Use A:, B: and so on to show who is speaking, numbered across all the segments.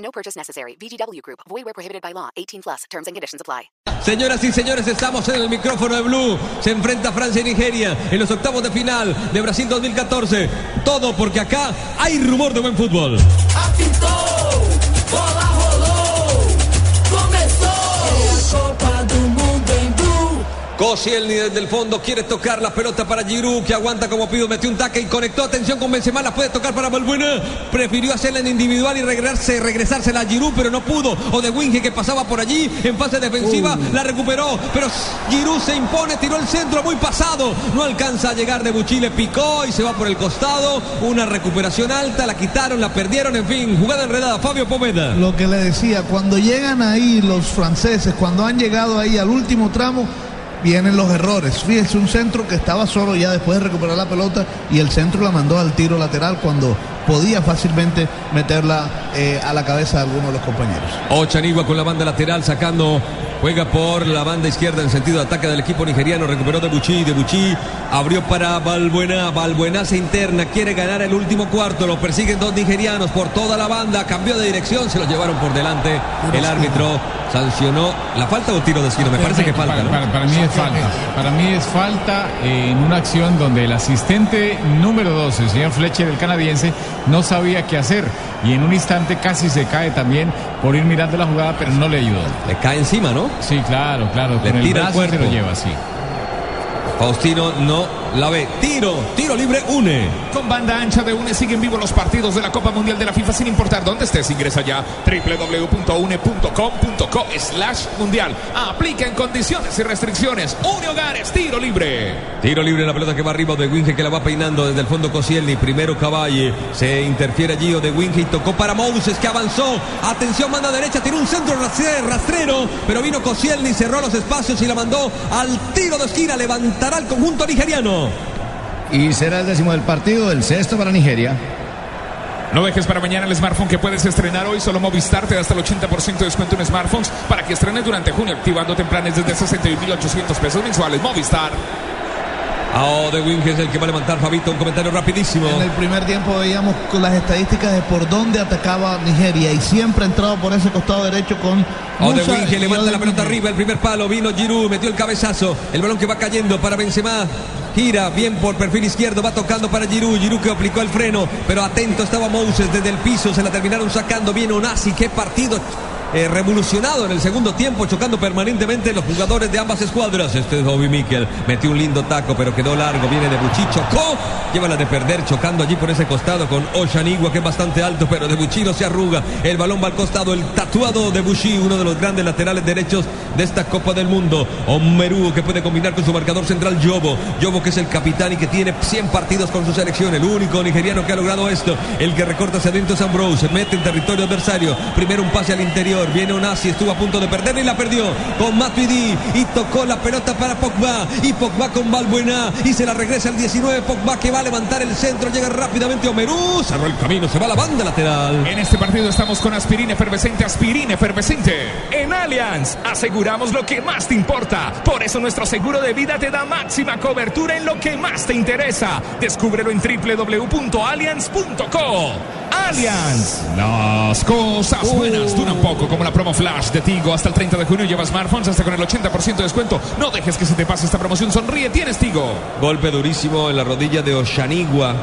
A: No purchase necessary. VGW Group. Void where prohibited by law. 18 plus. Terms and conditions apply.
B: Señoras y señores, estamos en el micrófono de Blue. Se enfrenta Francia y Nigeria en los octavos de final de Brasil 2014. Todo porque acá hay rumor de buen fútbol.
C: bola
B: Koscielny desde el fondo quiere tocar la pelota para Giroud que aguanta como pido, metió un taque y conectó. Atención con Benzema, la puede tocar para Balbuena. Prefirió hacerla en individual y regresarse, regresársela a Giroud, pero no pudo. O de Winge que pasaba por allí en fase defensiva, la recuperó, pero Giroud se impone, tiró el centro muy pasado. No alcanza a llegar de Buchi, le picó y se va por el costado. Una recuperación alta, la quitaron, la perdieron, en fin, jugada enredada. Fabio Pomeda.
D: Lo que le decía, cuando llegan ahí los franceses, cuando han llegado ahí al último tramo, vienen los errores. Fíjese, un centro que estaba solo ya después de recuperar la pelota y el centro la mandó al tiro lateral cuando podía fácilmente meterla eh, a la cabeza de alguno de los compañeros.
B: Ochanigua con la banda lateral sacando. Juega por la banda izquierda en sentido de ataque del equipo nigeriano. Recuperó de Buchi. De Buchi abrió para Balbuena. Balbuena se interna. Quiere ganar el último cuarto. Lo persiguen dos nigerianos por toda la banda. Cambió de dirección. Se lo llevaron por delante. El árbitro sancionó la falta o tiro de esquina. Me parece que falta.
E: Para,
B: ¿no?
E: para- para mí es falta. Para mí es falta en una acción donde el asistente número 12, el señor Fletcher, el canadiense, no sabía qué hacer. Y en un instante casi se cae también por ir mirando la jugada, pero no le ayudó.
B: Le cae encima, ¿no?
E: Sí, claro, claro.
B: Le
E: Con el
B: tira el
E: brazo se
B: cuerpo.
E: lo lleva, sí.
B: Faustino no la ve. Tiro. Tiro libre. Une.
F: Con banda ancha de UNE siguen vivos los partidos de la Copa Mundial de la FIFA sin importar dónde estés. Ingresa ya www.une.com.co slash mundial. Aplica en condiciones y restricciones. Une Hogares, tiro libre.
B: Tiro libre la pelota que va arriba de Winge que la va peinando desde el fondo Koscielny. Primero Caballe. Se interfiere allí de Winge y tocó para Moses que avanzó. Atención, manda derecha. Tiró un centro rastre- rastrero. Pero vino Koscielny, cerró los espacios y la mandó al tiro de esquina. Levantará el conjunto nigeriano.
G: Y será el décimo del partido, el sexto para Nigeria.
F: No dejes para mañana el smartphone que puedes estrenar hoy. Solo Movistar te da hasta el 80% de descuento en smartphones para que estrenes durante junio, activando tempranes desde 61.800 pesos mensuales. Movistar.
B: Ah, de Winge es el que va a levantar Fabito. Un comentario rapidísimo.
D: En el primer tiempo veíamos con las estadísticas de por dónde atacaba Nigeria y siempre ha entrado por ese costado derecho con
B: O de
D: y
B: levanta la pelota arriba, el primer palo, vino Giroud, metió el cabezazo, el balón que va cayendo para Benzema, gira bien por perfil izquierdo, va tocando para Giroud, Giroud que aplicó el freno, pero atento estaba Moses desde el piso, se la terminaron sacando, viene Onasi, qué partido eh, revolucionado en el segundo tiempo, chocando permanentemente los jugadores de ambas escuadras. Este es Bobby Mikel, metió un lindo taco, pero quedó largo, viene de Buchi, chocó, lleva la de perder, chocando allí por ese costado con Oshanigua, que es bastante alto, pero de Buchi no se arruga, el balón va al costado, el tatuado de Buchi, uno de los grandes laterales derechos de esta Copa del Mundo. Omeru, que puede combinar con su marcador central, Yobo, Yobo que es el capitán y que tiene 100 partidos con su selección, el único nigeriano que ha logrado esto, el que recorta hacia adentro es Ambrose, se mete en territorio adversario, primero un pase al interior, viene Onasi, estuvo a punto de perder y la perdió con Matuidi y tocó la pelota para Pogba y Pogba con Balbuena y se la regresa el 19 Pogba que va a levantar el centro, llega rápidamente Omeru, cerró el camino, se va la banda lateral.
F: En este partido estamos con aspirina efervescente, aspirina efervescente. En Allianz aseguramos lo que más te importa. Por eso nuestro seguro de vida te da máxima cobertura en lo que más te interesa. Descúbrelo en www.allianz.co. Allianz. Las cosas buenas duran poco, como la promo flash de Tigo. Hasta el 30 de junio lleva smartphones hasta con el 80% de descuento. No dejes que se te pase esta promoción. Sonríe, tienes Tigo.
B: Golpe durísimo en la rodilla de Oshanigua.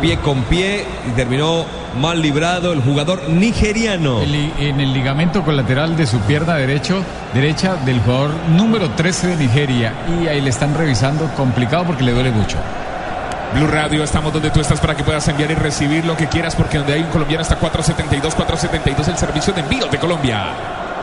B: Pie con pie y terminó mal librado el jugador nigeriano.
E: El en el ligamento colateral de su pierna derecho, derecha del jugador número 13 de Nigeria. Y ahí le están revisando complicado porque le duele mucho.
F: Blue Radio, estamos donde tú estás para que puedas enviar y recibir lo que quieras, porque donde hay un colombiano está 472, 472 el servicio de envíos de Colombia.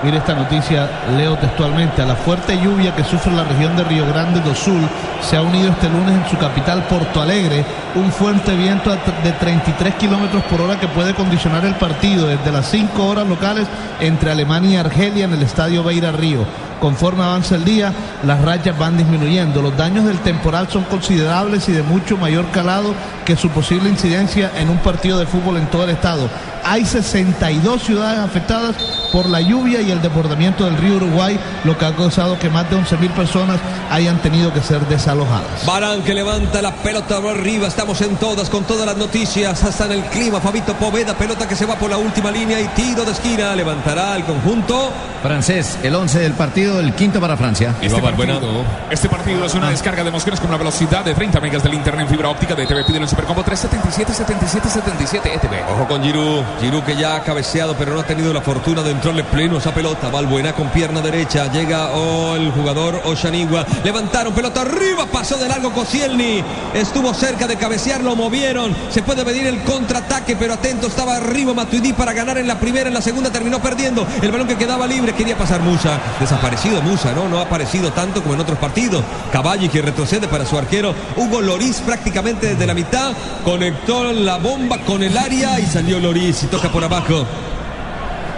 D: Mire esta noticia, leo textualmente. A la fuerte lluvia que sufre la región de Río Grande do Sul se ha unido este lunes en su capital Porto Alegre un fuerte viento de 33 kilómetros por hora que puede condicionar el partido desde las 5 horas locales entre Alemania y Argelia en el estadio Beira Río. Conforme avanza el día, las rayas van disminuyendo. Los daños del temporal son considerables y de mucho mayor calado que su posible incidencia en un partido de fútbol en todo el estado. Hay 62 ciudades afectadas por la lluvia y el desbordamiento del río Uruguay, lo que ha causado que más de 11 mil personas hayan tenido que ser desalojadas.
B: Barán que levanta la pelota por arriba, estamos en todas, con todas las noticias, hasta en el clima. Fabito Poveda, pelota que se va por la última línea y tiro de esquina, levantará el conjunto.
G: Francés, el 11 del partido, el quinto para Francia.
F: Este partido, este partido es una descarga de emociones con una velocidad de 30 megas del internet en fibra óptica de TV. Pide el Supercombo 377 77 77 ETV.
B: Ojo con Giroud, Giroud que ya ha cabeceado, pero no ha tenido la fortuna de entrarle pleno esa pelota. Valbuena con pierna derecha, llega oh, el jugador Oshanigua. Levantaron pelota arriba, pasó de largo Koscielny. Estuvo cerca de cabecear, lo movieron. Se puede medir el contraataque, pero atento estaba arriba Matuidi para ganar en la primera, en la segunda terminó perdiendo. El balón que quedaba libre quería pasar Musa. Desaparecido Musa, ¿no? No ha aparecido tanto como en otros partidos. Caballi que retrocede para su arquero. Hugo Loris prácticamente desde la mitad. Conectó la bomba con el área y salió Loris y toca por abajo.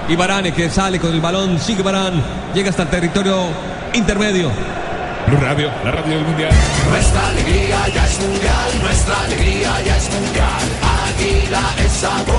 B: Y Barane que sale con el balón, sigue Barán, llega hasta el territorio intermedio.
F: Blue Radio, la radio del mundial.
C: Nuestra alegría ya es mundial, nuestra alegría ya es mundial. Águila es sabor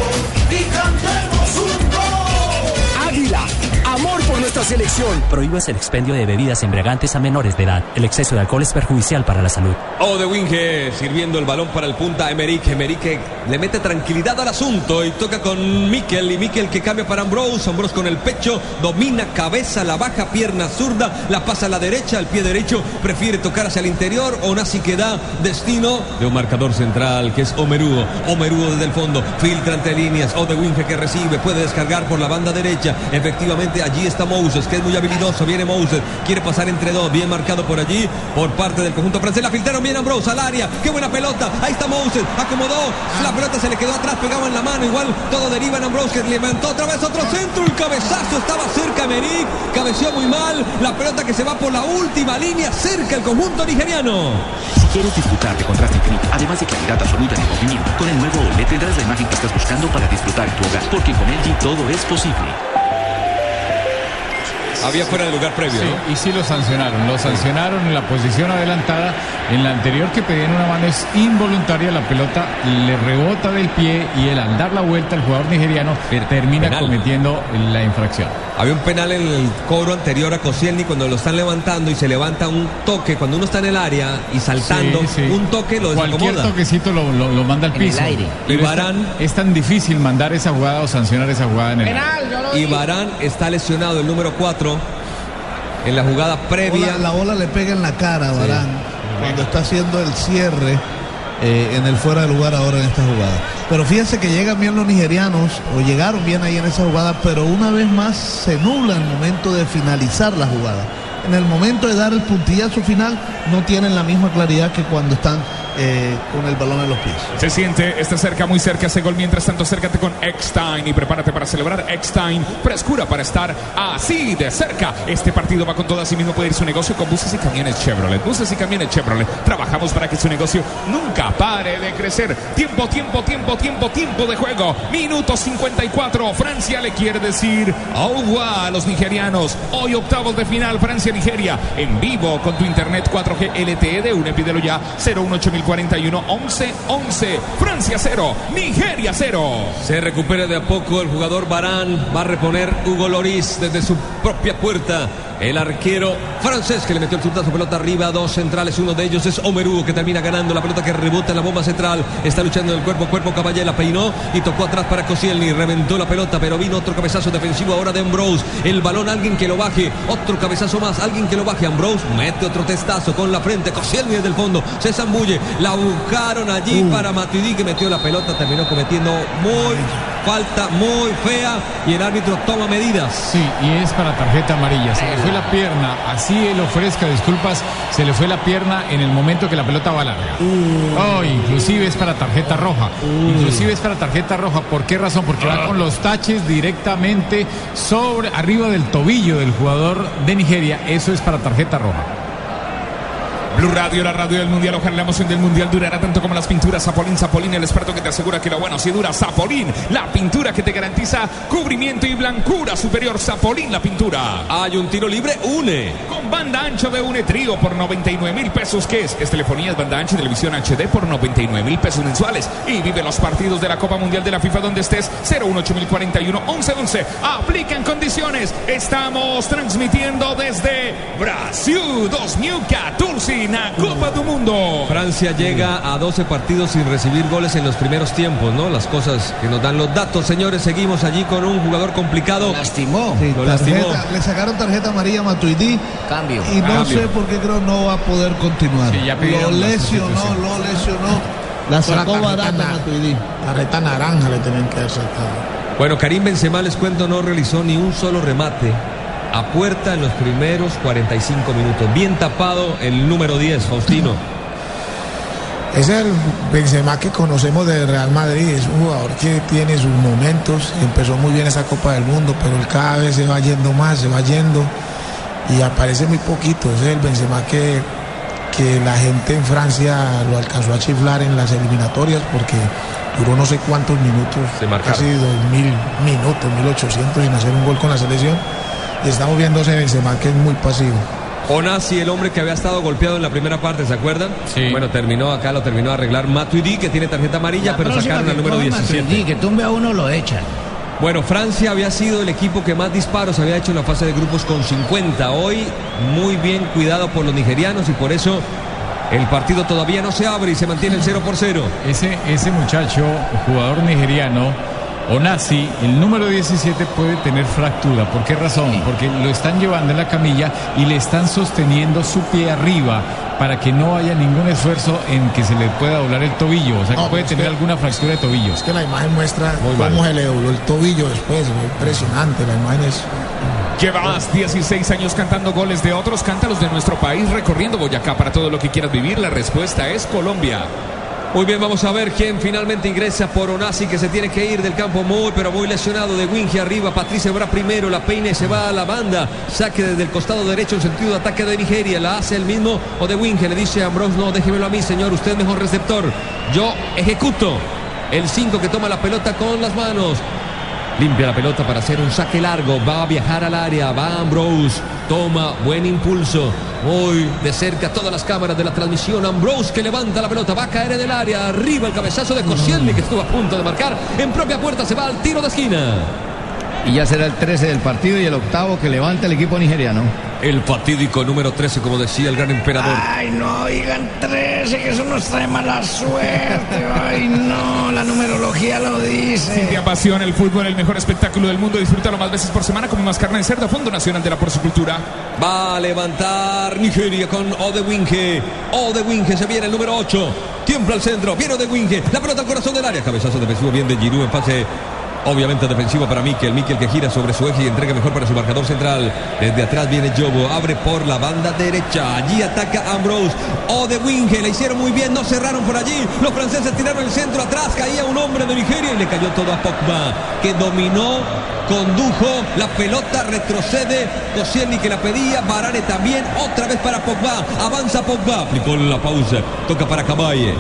C: y cantemos un gol.
H: Águila, amor por nuestra selección.
I: Prohíbas el expendio de bebidas embriagantes a menores de edad. El exceso de alcohol es perjudicial para la salud.
B: Oh, de Winge sirviendo el balón para el punta Emerick. Emerick le mete tranquilidad al asunto y toca con Mikel. Y Mikel que cambia para Ambrose. Ambrose con el pecho, domina cabeza, la baja pierna zurda, la pasa a la derecha, al pie derecho. Prefiere tocar hacia el interior. Onasi que da destino de un marcador central que es Omeruo. Omeruo desde el fondo, filtra entre líneas. Oh, de Winge que recibe, puede descargar por la banda derecha. Efectivamente, allí está Moses, que es muy habilidoso. Viene Moses, quiere pasar entre dos, bien marcado por allí, por parte del conjunto francés. La filtraron bien Ambrose al área. Qué buena pelota. Ahí está Moses, acomodó. La pelota se le quedó atrás, pegaba en la mano. Igual todo deriva en Ambrose, que levantó otra vez otro centro. El cabezazo estaba cerca Meric. Cabeció muy mal. La pelota que se va por la última línea, cerca el conjunto nigeriano.
J: Si quieres disfrutar de contraste infinito, además de claridad absoluta en el movimiento, con el nuevo OLED tendrás la imagen que estás buscando para disfrutar en tu hogar, porque con LG todo es posible.
B: Había fuera de lugar previo.
E: Sí,
B: ¿no?
E: y sí lo sancionaron. Lo sancionaron en la posición adelantada. En la anterior que pedían una mano es involuntaria. La pelota le rebota del pie y el al dar la vuelta el jugador nigeriano termina
B: penal.
E: cometiendo la infracción.
B: Había un penal en el cobro anterior a Koscielny cuando lo están levantando y se levanta un toque. Cuando uno está en el área y saltando,
E: Sí, sí.
B: un toque lo
E: Cualquier
B: desacomoda.
E: toquecito lo, lo- lo manda al
B: En el
E: piso.
B: aire. Y
E: es tan-
B: Varane-
E: es tan difícil mandar esa jugada o sancionar esa jugada en el área.
B: Y Barán está lesionado, el número 4, en la jugada previa.
D: La bola le pega en la cara a Barán cuando está haciendo el cierre eh, en el fuera de lugar ahora en esta jugada. Pero fíjense que llegan bien los nigerianos, o llegaron bien ahí en esa jugada, pero una vez más se nubla el momento de finalizar la jugada. En el momento de dar el puntillazo final, no tienen la misma claridad que cuando están eh, con el balón en los pies.
F: Se siente, está cerca, muy cerca ese gol. Mientras tanto, acércate con Eckstein y prepárate para celebrar Eckstein. Frescura para estar así de cerca. Este partido va con todo. Así mismo puede ir su negocio con buses y camiones Chevrolet. Buses y camiones Chevrolet. Trabajamos para que su negocio nunca pare de crecer. Tiempo, tiempo, tiempo, tiempo, tiempo de juego. Minuto 54. Francia le quiere decir agua a los nigerianos. Hoy octavos de final, Francia-Nigeria. En vivo con tu internet 4G LTE de UNE. Pídelo ya 018041 11 11. Francia 0, Nigeria 0.
B: Se recupera de a poco el jugador Barán. Va a reponer Hugo Loris desde su propia puerta. El arquero francés que le metió el zurdazo pelota arriba. Dos centrales. Uno de ellos es Omeru que termina ganando. La pelota que rebota en la bomba central. Está luchando en el cuerpo a cuerpo. Caballera peinó y tocó atrás para Koscielny. Reventó la pelota, pero vino otro cabezazo defensivo ahora de Ambrose. El balón, alguien que lo baje. Otro cabezazo más. Alguien que lo baje. Ambrose mete otro testazo con la frente. Koscielny desde el fondo. Se zambulle. La buscaron allí para Matuidi que metió la pelota. Terminó cometiendo muy falta muy fea y el árbitro toma medidas.
E: Sí, y es para tarjeta amarilla. Se le fue la pierna, así él ofrezca disculpas, se le fue la pierna en el momento que la pelota va larga. Oh, inclusive es para tarjeta roja. Inclusive es para tarjeta roja. ¿Por qué razón? Porque va con los taches directamente sobre, arriba del tobillo del jugador de Nigeria. Eso es para tarjeta roja.
F: Blue Radio, la radio del mundial. Ojalá la emoción del mundial durará tanto como las pinturas. Zapolín, Zapolín, el experto que te asegura que lo bueno sí dura. Zapolín, la pintura que te garantiza cubrimiento y blancura superior. Zapolín, la pintura.
B: Hay un tiro libre, une.
F: Con banda ancha de une trío por 99 mil pesos. ¿Qué es? Es telefonía, es banda ancha y televisión HD por 99 mil pesos mensuales. Y vive los partidos de la Copa Mundial de la FIFA donde estés. 018041 1111. Aplican condiciones. Estamos transmitiendo desde Brasil 2014 na Copa do Mundo.
B: Francia llega a 12 partidos sin recibir goles en los primeros tiempos, ¿no? Las cosas que nos dan los datos, señores. Seguimos allí con un jugador complicado.
G: Lastimó.
D: Sí,
B: Lo
D: tarjeta-
B: lastimó.
D: le sacaron tarjeta amarilla a Matuidi
G: Cambio.
D: y no
B: Cambio.
D: sé por qué creo no va a poder continuar.
E: Sí, ya
D: lo
E: la
D: lesionó, lo lesionó. La sacó barata Matuidi.
K: Tarjeta naranja le tienen que hacer.
B: Bueno, Karim Benzema, les cuento, no realizó ni un solo remate a puerta en los primeros 45 minutos. Bien tapado el número 10, Faustino.
K: Es el Benzema que conocemos del Real Madrid, es un jugador que tiene sus momentos, empezó muy bien esa Copa del Mundo, pero él cada vez se va yendo más, se va yendo y aparece muy poquito, es el Benzema que, que la gente en Francia lo alcanzó a chiflar en las eliminatorias porque duró no sé cuántos minutos,
B: Se marcaron.
K: casi 2000 minutos, 1800 sin hacer un gol con la selección y estamos viendo ese Benzema que es muy pasivo.
B: Onasi, el hombre que había estado golpeado en la primera parte, ¿se acuerdan?
E: Sí.
B: Bueno, terminó acá, lo terminó de arreglar Matuidi, que tiene tarjeta amarilla, pero sacaron al número 17.
G: que tumbe a uno lo echan.
B: Bueno, Francia había sido el equipo que más disparos había hecho en la fase de grupos con 50. Hoy muy bien cuidado por los nigerianos y por eso el partido todavía no se abre y se mantiene el 0 por 0.
E: Ese, ese muchacho, jugador nigeriano, Onasi, el número 17 puede tener fractura. ¿Por qué razón? Porque lo están llevando en la camilla y le están sosteniendo su pie arriba para que no haya ningún esfuerzo en que se le pueda doblar el tobillo. O sea, que
K: No,
E: puede tener
K: que-
E: alguna fractura de tobillo.
K: Es que la imagen muestra
B: Muy
K: cómo
B: mal.
K: se le dobló el tobillo después, impresionante, la imagen es...
F: Llevas 16 años cantando goles de otros, cántalos de nuestro país, recorriendo Boyacá para todo lo que quieras vivir. La respuesta es Colombia.
B: Muy bien, vamos a ver quién finalmente ingresa por Onasi, que se tiene que ir del campo muy, pero muy lesionado. De Winge arriba, Patricia Bra primero, la peine se va a la banda. Saque desde el costado derecho en sentido de ataque de Nigeria. La hace el mismo o de Winge. Le dice a Ambrose, no, déjemelo a mí, señor. Usted mejor receptor. Yo ejecuto. El 5 que toma la pelota con las manos. Limpia la pelota para hacer un saque largo. Va a viajar al área. Va Ambrose. Toma buen impulso. Muy de cerca todas las cámaras de la transmisión. Ambrose que levanta la pelota. Va a caer en el área. Arriba el cabezazo de Koscielny que estuvo a punto de marcar. En propia puerta se va al tiro de esquina.
G: Y ya será el 13 del partido y el octavo que levanta el equipo nigeriano.
B: El fatídico número 13, como decía el gran emperador.
H: Ay, no, digan 13, que eso nos trae mala suerte. Ay, no, la numerología lo
F: Si te
H: dice.
F: apasiona el fútbol, el mejor espectáculo del mundo, disfrútalo más veces por semana como más carne de cerdo, Fondo Nacional de la Porcicultura.
B: Va a levantar Nigeria con Odewinge. Odewinge se viene el número 8. Tiembla al centro. Viene Odewinge. La pelota al corazón del área. Cabezazo defensivo bien de Giroud en pase. Obviamente defensivo para Mikel. Mikel que gira sobre su eje y entrega mejor para su marcador central. Desde atrás viene Jobo. Abre por la banda derecha. Allí ataca Ambrose. Odewinge. Le hicieron muy bien. No cerraron por allí. Los franceses tiraron el centro atrás. Caía un hombre de Nigeria y le cayó todo a Pogba. Que dominó condujo, la pelota retrocede, Koscielny que la pedía, Barane también, otra vez para Pogba, avanza Pogba, aplicó la pausa, toca para Caballe.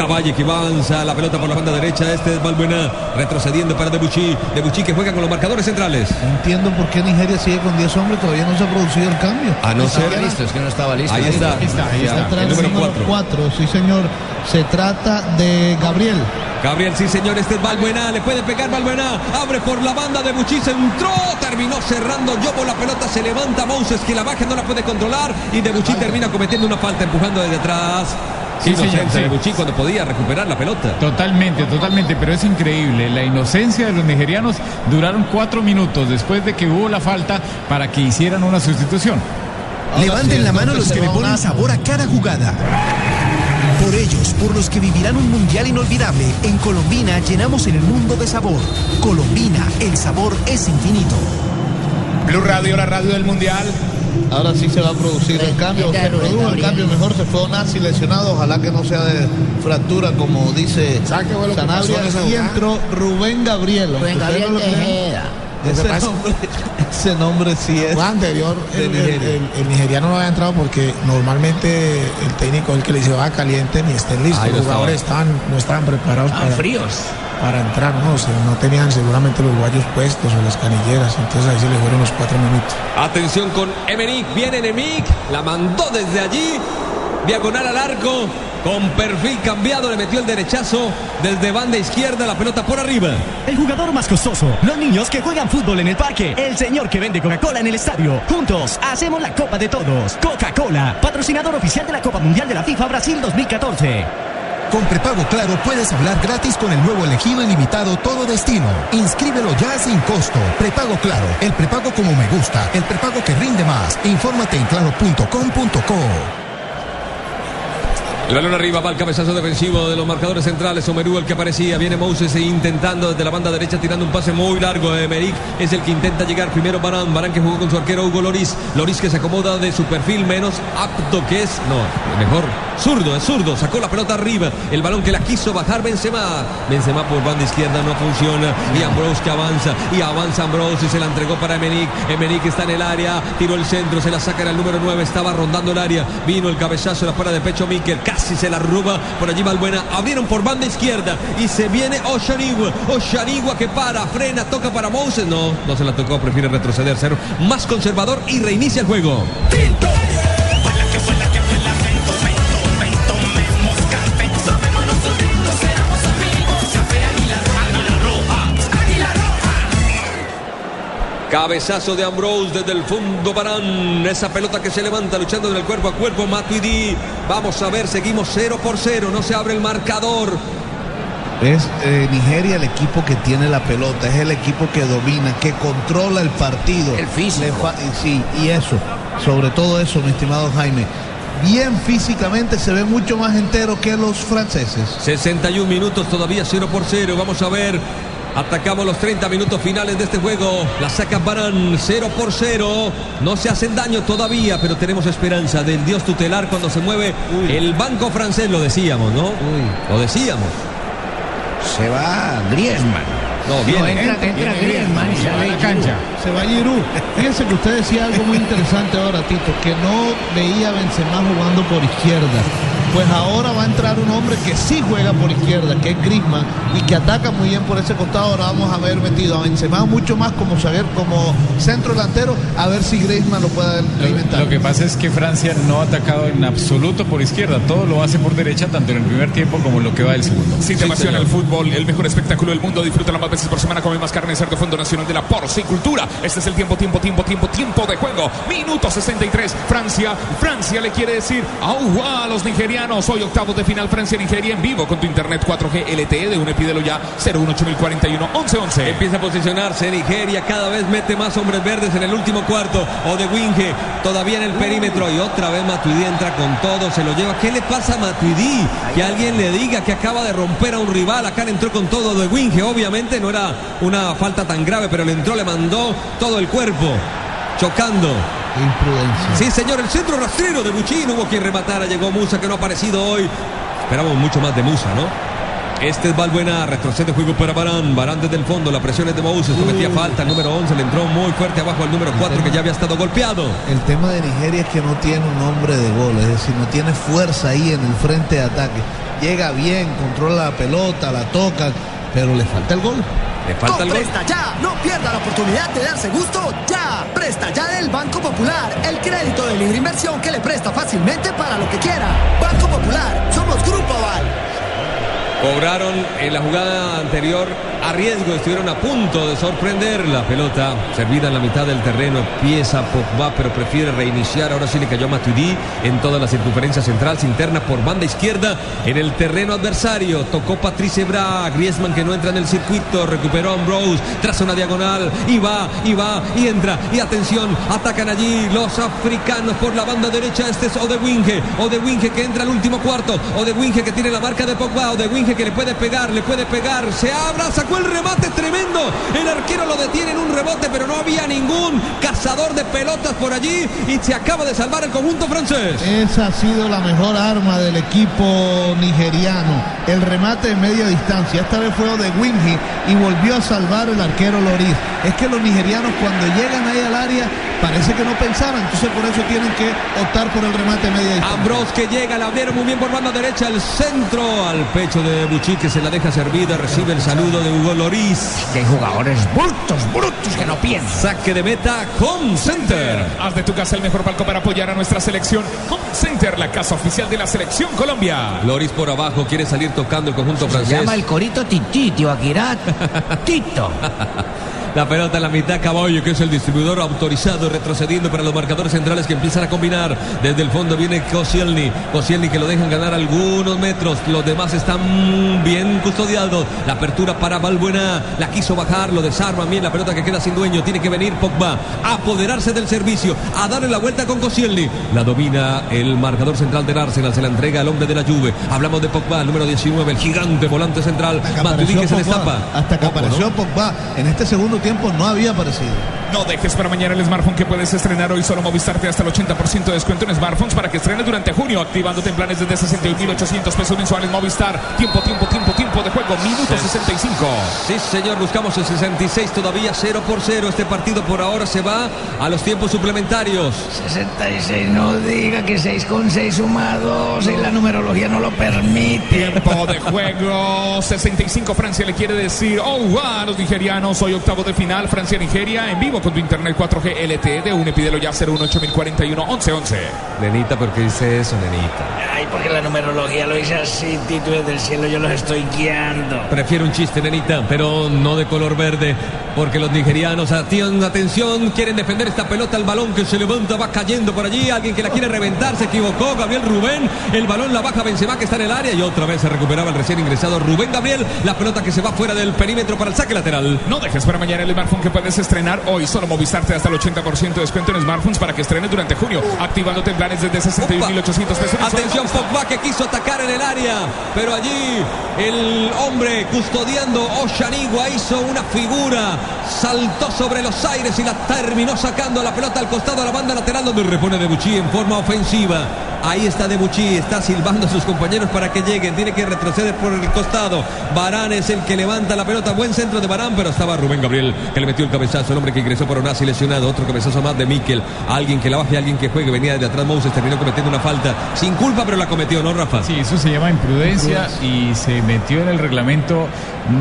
B: Caballe que avanza, la pelota por la banda derecha, este es Balbuena, retrocediendo para Debuchy, Debuchy que juega con los marcadores centrales.
D: No entiendo por qué Nigeria sigue con 10 hombres, todavía no se ha producido el cambio.
B: A no ser...
G: Listo, es que no estaba listo.
B: Ahí está,
E: Ahí está, ahí está.
D: Atrás
B: el número 4.
D: 4, sí señor. Se trata de Gabriel.
B: Gabriel, sí señor, este es Balbuena, le puede pegar Balbuena, abre por la banda de Buchí, se entró, terminó cerrando Yobo, la pelota se levanta, Moses que la baja no la puede controlar y de Buchí termina cometiendo una falta empujando desde atrás.
E: Sí, señor,
B: de cuando podía recuperar la pelota.
E: Totalmente, totalmente, pero es increíble. La inocencia de los nigerianos duraron cuatro minutos después de que hubo la falta para que hicieran una sustitución.
D: Levanten la mano los que le ponen
H: sabor a cada jugada.
L: Por ellos, por los que vivirán un mundial inolvidable, en Colombina llenamos el mundo de sabor. Colombina, el sabor es infinito.
M: Blue Radio, la radio del mundial.
D: Ahora sí se va a producir el cambio. Se produjo el cambio mejor. Se fue Onasi lesionado. Ojalá que no sea de fractura, como dice Sanabria. Y entró Rubén Gabriel.
H: Rubén Gabriel
D: no. Ese nombre, ese nombre sí es.
K: Fue anterior,
D: de
K: el,
D: Nigeria.
K: el- el- el nigeriano no había entrado porque normalmente el técnico es el que le dice va caliente ni estén listos. Los jugadores estaban, no estaban preparados
H: Estaban
K: para,
H: fríos.
K: Para entrar, no, o sea, no tenían seguramente los guayos puestos o las canilleras, entonces ahí se le fueron los cuatro minutos.
B: Atención con Emerick, viene Emerick, la mandó desde allí, diagonal al arco, con perfil cambiado, le metió el derechazo desde banda izquierda, la pelota por arriba.
L: El jugador más costoso, los niños que juegan fútbol en el parque, el señor que vende Coca-Cola en el estadio. Juntos hacemos la Copa de Todos. Coca-Cola, patrocinador oficial de la Copa Mundial de la FIFA Brasil 2014.
N: Con prepago claro puedes hablar gratis con el nuevo elegido ilimitado Todo Destino. Inscríbelo ya sin costo. Prepago claro, el prepago como me gusta, el prepago que rinde más. Infórmate en claro.com.co.
B: El balón arriba va el cabezazo defensivo de los marcadores centrales. Omerú el que aparecía. Viene Moses intentando desde la banda derecha tirando un pase muy largo. Emerick es el que intenta llegar primero Barán. Barán que jugó con su arquero Hugo Loris. Loris que se acomoda de su perfil menos apto que es. No, mejor. Zurdo, es zurdo. Sacó la pelota arriba. El balón que la quiso bajar Benzema. Benzema por banda izquierda no funciona. Y Ambrose que avanza. Y avanza Ambrose y se la entregó para Emerick. Emerick está en el área. Tiró el centro. Se la saca el número 9. Estaba rondando el área. Vino el cabezazo. La para de pecho Mikel. Se la ruba. Por allí Valbuena. Abrieron por banda izquierda. Y se viene Oshanigua. Oshanigua que para. Frena. Toca para Moses. No, no se la tocó. Prefiere retroceder. Ser más conservador y reinicia el juego. Cabezazo de Ambrose desde el fondo Barán. Esa pelota que se levanta luchando en el cuerpo a cuerpo. Matuidi. Vamos a ver, seguimos 0 por 0. No se abre el marcador.
D: Es eh, Nigeria el equipo que tiene la pelota, es el equipo que domina, que controla el partido.
H: El físico.
D: Y sí, y eso, sobre todo eso, mi estimado Jaime. Bien físicamente se ve mucho más entero que los franceses.
B: 61 minutos todavía 0 por 0. Vamos a ver. Atacamos los 30 minutos finales de este juego. La saca Barán 0 por 0. No se hacen daño todavía, pero tenemos esperanza del Dios tutelar cuando se mueve el banco francés. Lo decíamos, ¿no? Lo decíamos.
H: Se va Griezmann.
B: No, viene.
H: entra, entra Griezmann y sale
E: la cancha.
D: Se va Giroud. Fíjense que usted decía algo muy interesante ahora, Tito, que no veía a Benzema jugando por izquierda. Pues ahora va a entrar un hombre que sí juega por izquierda, que es Griezmann, y que ataca muy bien por ese costado. Ahora vamos a ver metido a Benzema mucho más como saber como centro delantero, a ver si Griezmann lo puede
E: Lo,
D: alimentar.
E: lo que pasa es que Francia no ha atacado en absoluto por izquierda, todo lo hace por derecha, tanto en el primer tiempo como en lo que va del segundo.
F: Si te apasiona el fútbol, el mejor espectáculo del mundo, disfrútalo más veces por semana. Come más carne cerdo, Fondo Nacional de la Porcicultura. Este es el tiempo, tiempo, tiempo, tiempo, tiempo de juego. Minuto 63. Francia, Francia le quiere decir au a los nigerianos. Hoy octavos de final Francia-Nigeria en vivo con tu internet 4G LTE de UNE. Pídelo ya 018041 1111.
B: Empieza a posicionarse Nigeria, cada vez mete más hombres verdes en el último cuarto. O de Winge, todavía en el perímetro. Y otra vez Matuidi entra con todo, se lo lleva. ¿Qué le pasa a Matuidi? Que alguien le diga que acaba de romper a un rival. Acá le entró con todo de Winge. Obviamente no era una falta tan grave, pero le entró, le mandó todo el cuerpo. Chocando.
D: Imprudencia.
B: Sí, señor, el centro rastrero de Buchín. Hubo quien rematara. Llegó Musa, que no ha aparecido hoy. Esperamos mucho más de Musa, ¿no? Este es Valbuena, retrocede juego para Barán. Barán desde el fondo, la presión es de Moses. Cometía falta. El número 11 le entró muy fuerte abajo al número 4 que ya había estado golpeado.
D: El tema de Nigeria es que no tiene un hombre de gol, es decir, no tiene fuerza ahí en el frente de ataque. Llega bien, controla la pelota, la toca, pero le falta el gol.
B: Le falta el gol.
O: Presta Ya, no pierda la oportunidad de darse gusto ya. Presta Ya del Banco Popular, el crédito de libre inversión que le presta fácilmente para lo que quiera. Banco Popular, somos Grupo Aval.
B: Cobraron en la jugada anterior a riesgo, estuvieron a punto de sorprender la pelota servida en la mitad del terreno. Empieza Pogba, pero prefiere reiniciar. Ahora sí le cayó a Matuidi en toda la circunferencia central, se interna por banda izquierda en el terreno adversario. Tocó Patrice Bra, Griezmann que no entra en el circuito, recuperó a Ambrose, traza una diagonal y va, y va, y entra. Y atención, atacan allí los africanos por la banda derecha. Este es Odewinge, Odewinge que entra al último cuarto, Odewinge que tiene la marca de Pogba, Odewinge que le puede pegar, le puede pegar, se abra, el remate tremendo. El arquero lo detiene en un rebote, pero no había ningún cazador de pelotas por allí y se acaba de salvar el conjunto francés.
D: Esa ha sido la mejor arma del equipo nigeriano. El remate de media distancia. Esta vez fue de Wingy y volvió a salvar el arquero Loris. Es que los nigerianos cuando llegan ahí al área parece que no pensaban. Entonces por eso tienen que optar por el remate de media distancia.
B: Ambrose que llega, la abrieron muy bien por banda derecha, el centro al pecho de Buchi que se la deja servida, recibe el saludo de Hugo Loris.
H: Que hay jugadores brutos, brutos que no piensan.
B: Saque de meta, Home Center.
F: Haz de tu casa el mejor palco para apoyar a nuestra selección. Home Center, la casa oficial de la selección Colombia.
B: Loris por abajo quiere salir tocando el conjunto
H: Se
B: francés.
H: llama el corito Titi, tío Akirat. Tito.
B: La pelota en la mitad, Caballo, que es el distribuidor autorizado, retrocediendo para los marcadores centrales que empiezan a combinar. Desde el fondo viene Koscielny. Koscielny que lo dejan ganar algunos metros. Los demás están bien custodiados. La apertura para Balbuena. La quiso bajar, lo desarma bien. La pelota que queda sin dueño. Tiene que venir Pogba a apoderarse del servicio, a darle la vuelta con Koscielny. La domina el marcador central del Arsenal. Se la entrega al hombre de la Juve. Hablamos de Pogba, el número 19, el gigante volante central. Matuidi que se destapa.
D: Hasta que apareció Pogba. En este segundo tiempo no había aparecido.
F: No dejes para mañana el smartphone que puedes estrenar hoy. Solo Movistar te da hasta el 80% de descuento en smartphones para que estrenes durante junio. Activándote en planes desde 61.800 pesos mensuales Movistar. Tiempo, tiempo, tiempo, tiempo de juego. Minuto 65.
B: Sí, señor, buscamos el 66, todavía 0 por 0. Este partido por ahora se va a los tiempos suplementarios.
H: 66, no diga que 6 con 6 suma 2 y la numerología no lo permite.
F: Tiempo de juego 65. Francia le quiere decir, oh, wow, a los nigerianos. Hoy octavo de final. Francia-Nigeria en vivo con tu internet 4G LTE de UNE. Pídelo ya 01841 1111.
B: Nenita, ¿por qué dice eso, nenita?
H: Ay, porque la numerología lo dice así, Tito, desde el cielo yo los estoy guiando.
B: Prefiero un chiste, nenita, pero no de color verde, porque los nigerianos, atención, atención, quieren defender esta pelota, el balón que se levanta, va cayendo por allí, alguien que la quiere reventar, se equivocó, Gabriel Rubén, el balón la baja Benzema que está en el área y otra vez se recuperaba el recién ingresado Rubén Gabriel, la pelota que se va fuera del perímetro para el saque lateral.
F: No dejes para mañana el smartphone que puedes estrenar hoy. Solo Movistar te da hasta el 80% de descuento en smartphones para que estrenes durante junio. Activándote en desde 61.800 pesos.
B: Atención, Pogba que quiso atacar en el área, pero allí el hombre custodiando Oshanigua hizo una figura, saltó sobre los aires y la terminó sacando la pelota al costado a la banda lateral donde repone Debuchy en forma ofensiva. Ahí está Debuchy, está silbando a sus compañeros para que lleguen, tiene que retroceder por el costado. Barán es el que levanta la pelota, buen centro de Barán, pero estaba Rubén Gabriel que le metió el cabezazo, el hombre que ingresó por Onasi lesionado, otro cabezazo más de Mikel, alguien que la baje, alguien que juegue, venía de atrás Moses, terminó cometiendo una falta sin culpa, pero la cometió, ¿no, Rafa?
E: Sí, eso se llama imprudencia y se metió en el reglamento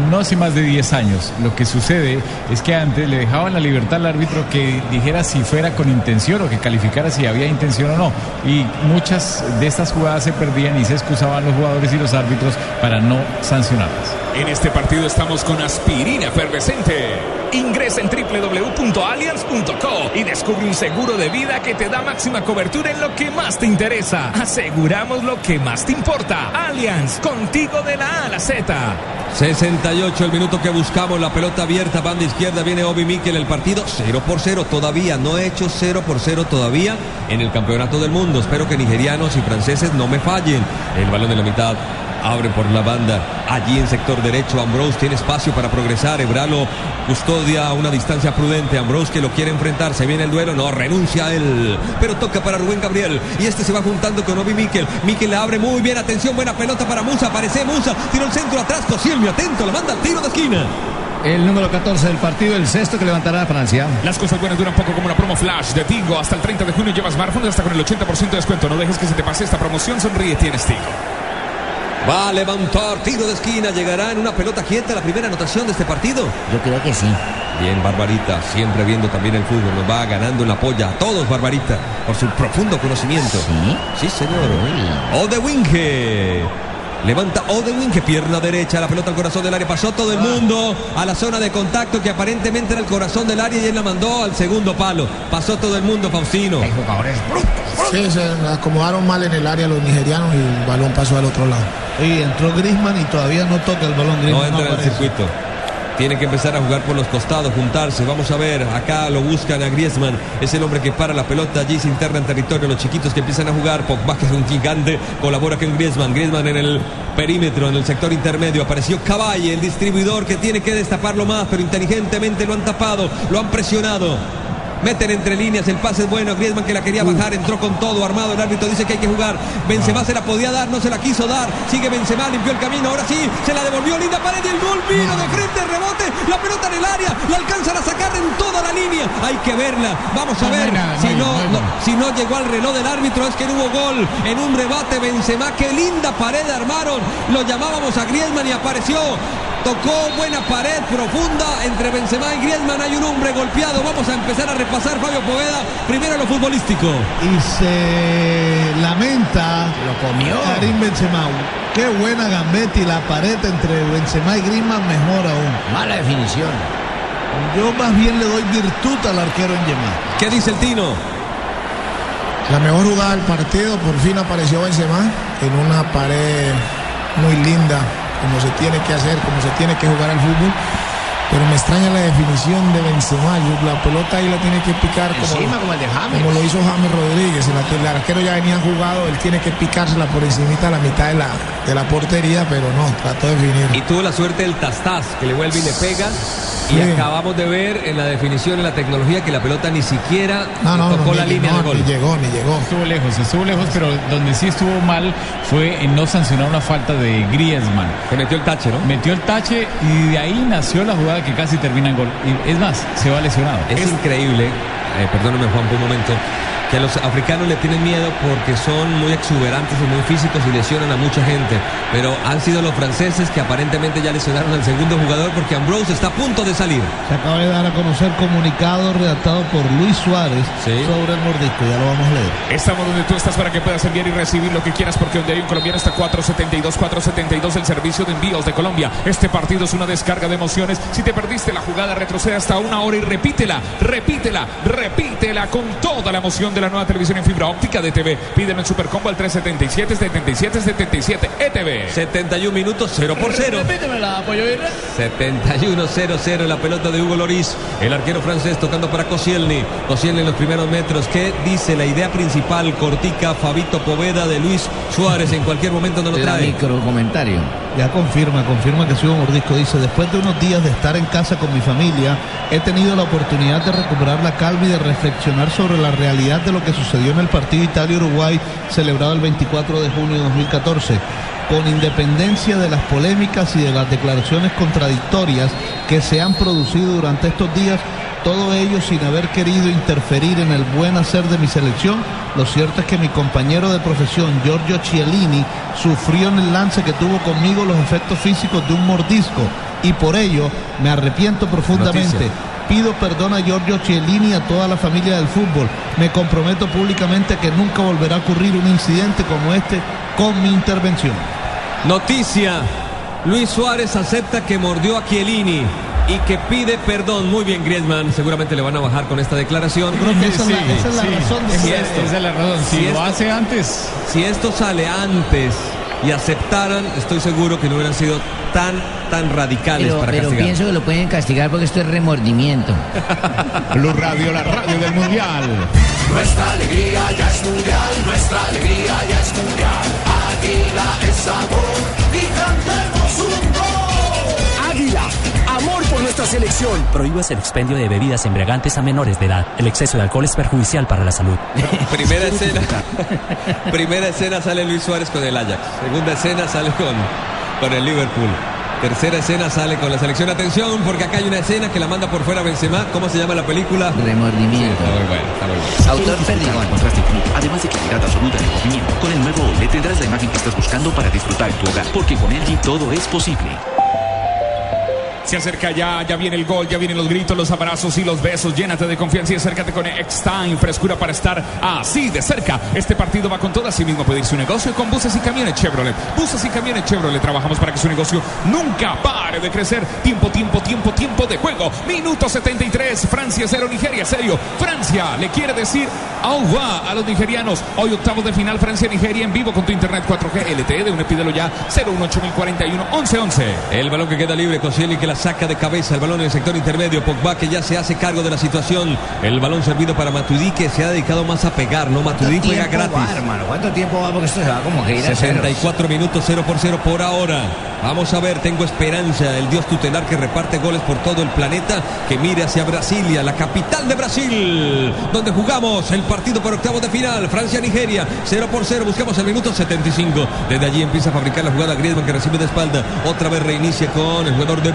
E: no hace más de 10 años. Lo que sucede es que antes le dejaban la libertad al árbitro que dijera si fuera con intención o que calificara si había intención o no. Y muchas de estas jugadas se perdían y se excusaban los jugadores y los árbitros para no sancionarlas.
F: En este partido estamos con aspirina efervescente. Ingresa en www.allianz.co y descubre un seguro de vida que te da máxima cobertura en lo que más te interesa. Aseguramos lo que más te importa. Allianz, contigo de la A a la Z.
B: 68 el minuto que buscamos, la pelota abierta, banda izquierda, viene Obi Mikel, el partido 0 por 0 todavía, no he hecho 0 por 0 todavía en el campeonato del mundo. Espero que nigerianos y franceses no me fallen. El balón de la mitad abre por la banda, allí en sector derecho, Ambrose tiene espacio para progresar, Ebralo custodia a una distancia prudente, Ambrose que lo quiere enfrentar, se viene el duelo, no, renuncia a él, pero toca para Rubén Gabriel, y este se va juntando con Obi Mikel, Mikel la abre muy bien, atención, buena pelota para Musa, aparece Musa, tiro el centro atrás, Cosielmi, atento, la manda al tiro de esquina.
G: El número 14 del partido, el sexto que levantará Francia.
F: Las cosas buenas duran poco como una promo flash de Tigo. Hasta el 30 de junio llevas smartphones hasta con el 80% de descuento. No dejes que se te pase esta promoción. Sonríe, tienes Tigo.
B: Va a levantar tiro de esquina, llegará en una pelota quieta la primera anotación de este partido.
H: Yo creo que sí.
B: Bien, Barbarita, siempre viendo también el fútbol, nos va ganando en la polla a todos, Barbarita, por su profundo conocimiento.
H: ¿Sí?
B: Sí, señor. O de Winge. Levanta Odewin, que pierna derecha, la pelota al corazón del área. Pasó todo el mundo a la zona de contacto que aparentemente era el corazón del área y él la mandó al segundo palo. Pasó todo el mundo, Faustino.
K: Hay jugadores Sí, se acomodaron mal en el área los nigerianos y el balón pasó al otro lado.
D: Y entró Grisman y todavía no toca el balón.
B: No
D: Griezmann
B: entra en el circuito. Tiene que empezar a jugar por los costados, juntarse. Vamos a ver, acá lo buscan a Griezmann. Es el hombre que para la pelota allí, se interna en territorio. Los chiquitos que empiezan a jugar. Pogba, que es un gigante, colabora con Griezmann. Griezmann en el perímetro, en el sector intermedio. Apareció Caballe, el distribuidor que tiene que destaparlo más, pero inteligentemente lo han tapado, lo han presionado. Meten entre líneas, el pase es bueno. Griezmann que la quería bajar, entró con todo armado. El árbitro dice que hay que jugar. Benzema se la podía dar, no se la quiso dar. Sigue Benzema, limpió el camino. Ahora sí, se la devolvió linda pared y el gol vino de frente, rebote. La pelota en el área, la alcanzan a sacar en toda la línea. Hay que verla. Vamos a ver si no, si no llegó al reloj del árbitro. Es que no hubo gol en un rebate. Benzema, qué linda pared armaron. Lo llamábamos a Griezmann y apareció. Tocó buena pared profunda entre Benzema y Griezmann. Hay un hombre golpeado. Vamos a empezar a repasar, Fabio Poveda. Primero lo futbolístico.
D: Y se lamenta
H: Lo comió.
D: Karim Benzema. Qué buena Gambetti, la pared entre Benzema y Griezmann mejor aún.
H: Mala definición.
D: Yo más bien le doy virtud al arquero en Yemá.
B: ¿Qué dice el Tino?
K: La mejor jugada del partido, por fin apareció Benzema en una pared muy linda, como se tiene que hacer, como se tiene que jugar al fútbol. Pero me extraña la definición de Benzema. La pelota ahí la tiene que picar como,
H: Encima como el de James.
K: como lo hizo James Rodríguez. El, el arquero ya venía jugado, él tiene que picársela por encimita a la mitad de la, de la portería, pero no, trató de definir.
B: Y tuvo la suerte del Tastás, que le vuelve y le pega. Y
K: Sí.
B: acabamos de ver en la definición, en la tecnología, que la pelota ni siquiera
K: No, no,
B: tocó
K: no,
B: la
K: ni-
B: línea
K: no,
B: de gol.
K: ni llegó, ni llegó.
E: Estuvo lejos, estuvo lejos, pero donde sí estuvo mal fue en no sancionar una falta de Griezmann.
B: Se metió el tache, ¿no?
E: Metió el tache y de ahí nació la jugada que casi termina en gol. Y es más, se va lesionado.
B: Es increíble, eh, perdóname Juan por un momento, que a los africanos le tienen miedo porque son muy exuberantes y muy físicos y lesionan a mucha gente. Pero han sido los franceses que aparentemente ya lesionaron al segundo jugador porque Ambrose está a punto de salir.
D: Se acaba de dar a conocer comunicado redactado por Luis Suárez
B: Sí.
D: sobre el mordisco. Ya lo vamos a leer.
F: Estamos donde tú estás para que puedas enviar y recibir lo que quieras, porque donde hay un colombiano está 472, 472 el servicio de envíos de Colombia. Este partido es una descarga de emociones. Si te perdiste la jugada, retrocede hasta una hora y repítela, repítela, repítela con toda la emoción de la nueva televisión en fibra óptica de TV. Pídelo en Supercombo al 377 77 77 ETV.
B: 71 minutos, 0 por 0.
H: Repítemela, Pollo Irra.
B: 71-0-0 la pelota de Hugo Loris, el arquero francés tocando para Koscielny. Koscielny en los primeros metros. ¿Qué dice la idea principal? Cortica, Fabito Poveda de Luis Suárez. En cualquier momento no lo
H: La
B: trae.
H: micro comentario.
D: Ya confirma, confirma que sí hubo mordisco. Dice, después de unos días de estar en casa con mi familia, he tenido la oportunidad de recuperar la calma y de reflexionar sobre la realidad de lo que sucedió en el partido Italia-Uruguay celebrado el 24 de junio de 2014. Con independencia de las polémicas y de las declaraciones contradictorias que se han producido durante estos días, todo ello sin haber querido interferir en el buen hacer de mi selección, lo cierto es que mi compañero de profesión, Giorgio Chiellini, sufrió en el lance que tuvo conmigo los efectos físicos de un mordisco y por ello me arrepiento profundamente.
B: Noticia.
D: Pido perdón a Giorgio Chiellini y a toda la familia del fútbol. Me comprometo públicamente que nunca volverá a ocurrir un incidente como este con mi intervención.
B: Noticia. Luis Suárez acepta que mordió a Chiellini y que pide perdón. Muy bien, Griezmann. Seguramente le van a bajar con esta declaración.
D: Creo que esa es la- esa es la razón de ser.
B: esto,
E: Esa es la razón. Si
B: Si
E: lo hace antes,
B: si esto sale antes y aceptaran, estoy seguro que no hubieran sido tan, tan radicales
H: Pero,
B: para
H: pero
B: castigar.
H: pienso que lo pueden castigar porque esto es remordimiento.
M: Blue Radio, la radio del Mundial.
C: Nuestra alegría ya es mundial, nuestra alegría ya es mundial. Águila es sabor y cantemos un
L: amor por nuestra selección.
I: Prohíbas el expendio de bebidas embriagantes a menores de edad. El exceso de alcohol es perjudicial para la salud.
B: Primera escena. Primera escena sale Luis Suárez con el Ajax. Segunda escena sale con, con el Liverpool. Tercera escena sale con la selección. Atención, porque acá hay una escena que la manda por fuera Benzema. ¿Cómo se llama la película?
H: Remordimiento.
B: Está muy bueno, está muy bueno.
H: Autor
J: de contraste además de claridad absoluta el movimiento. Con el nuevo OLED tendrás la imagen que estás buscando para disfrutar tu hogar, porque con LG todo es posible.
F: Se acerca ya, ya viene el gol, ya vienen los gritos, los abrazos y los besos. Llénate de confianza y acércate con X-Time, frescura para estar así de cerca. Este partido va con todo, así mismo puede ir su negocio con buses y camiones Chevrolet. Buses y camiones Chevrolet, trabajamos para que su negocio nunca pare de crecer. Tiempo, tiempo, tiempo, tiempo de juego. Minuto 73, Francia 0, Nigeria 0. Francia le quiere decir agua a los nigerianos. Hoy octavos de final, Francia-Nigeria en vivo con tu internet 4G LTE de un ya 018041 1111.
B: El balón que queda libre, Koscielny que la saca de cabeza, el balón en el sector intermedio, Pogba que ya se hace cargo de la situación, el balón servido para Matuidi que se ha dedicado más a pegar, ¿no? Matuidi juega gratis.
H: Va, hermano? ¿Cuánto tiempo va? Porque esto se va como que ir a
B: 64 minutos 0 por 0 por ahora. Vamos a ver, tengo esperanza, el dios tutelar que reparte goles por todo el planeta, que mire hacia Brasilia, la capital de Brasil, donde jugamos el partido por octavo de final, Francia-Nigeria, 0 por 0, buscamos el minuto 75. Desde allí empieza a fabricar la jugada Griezmann que recibe de espalda, otra vez reinicia con el jugador de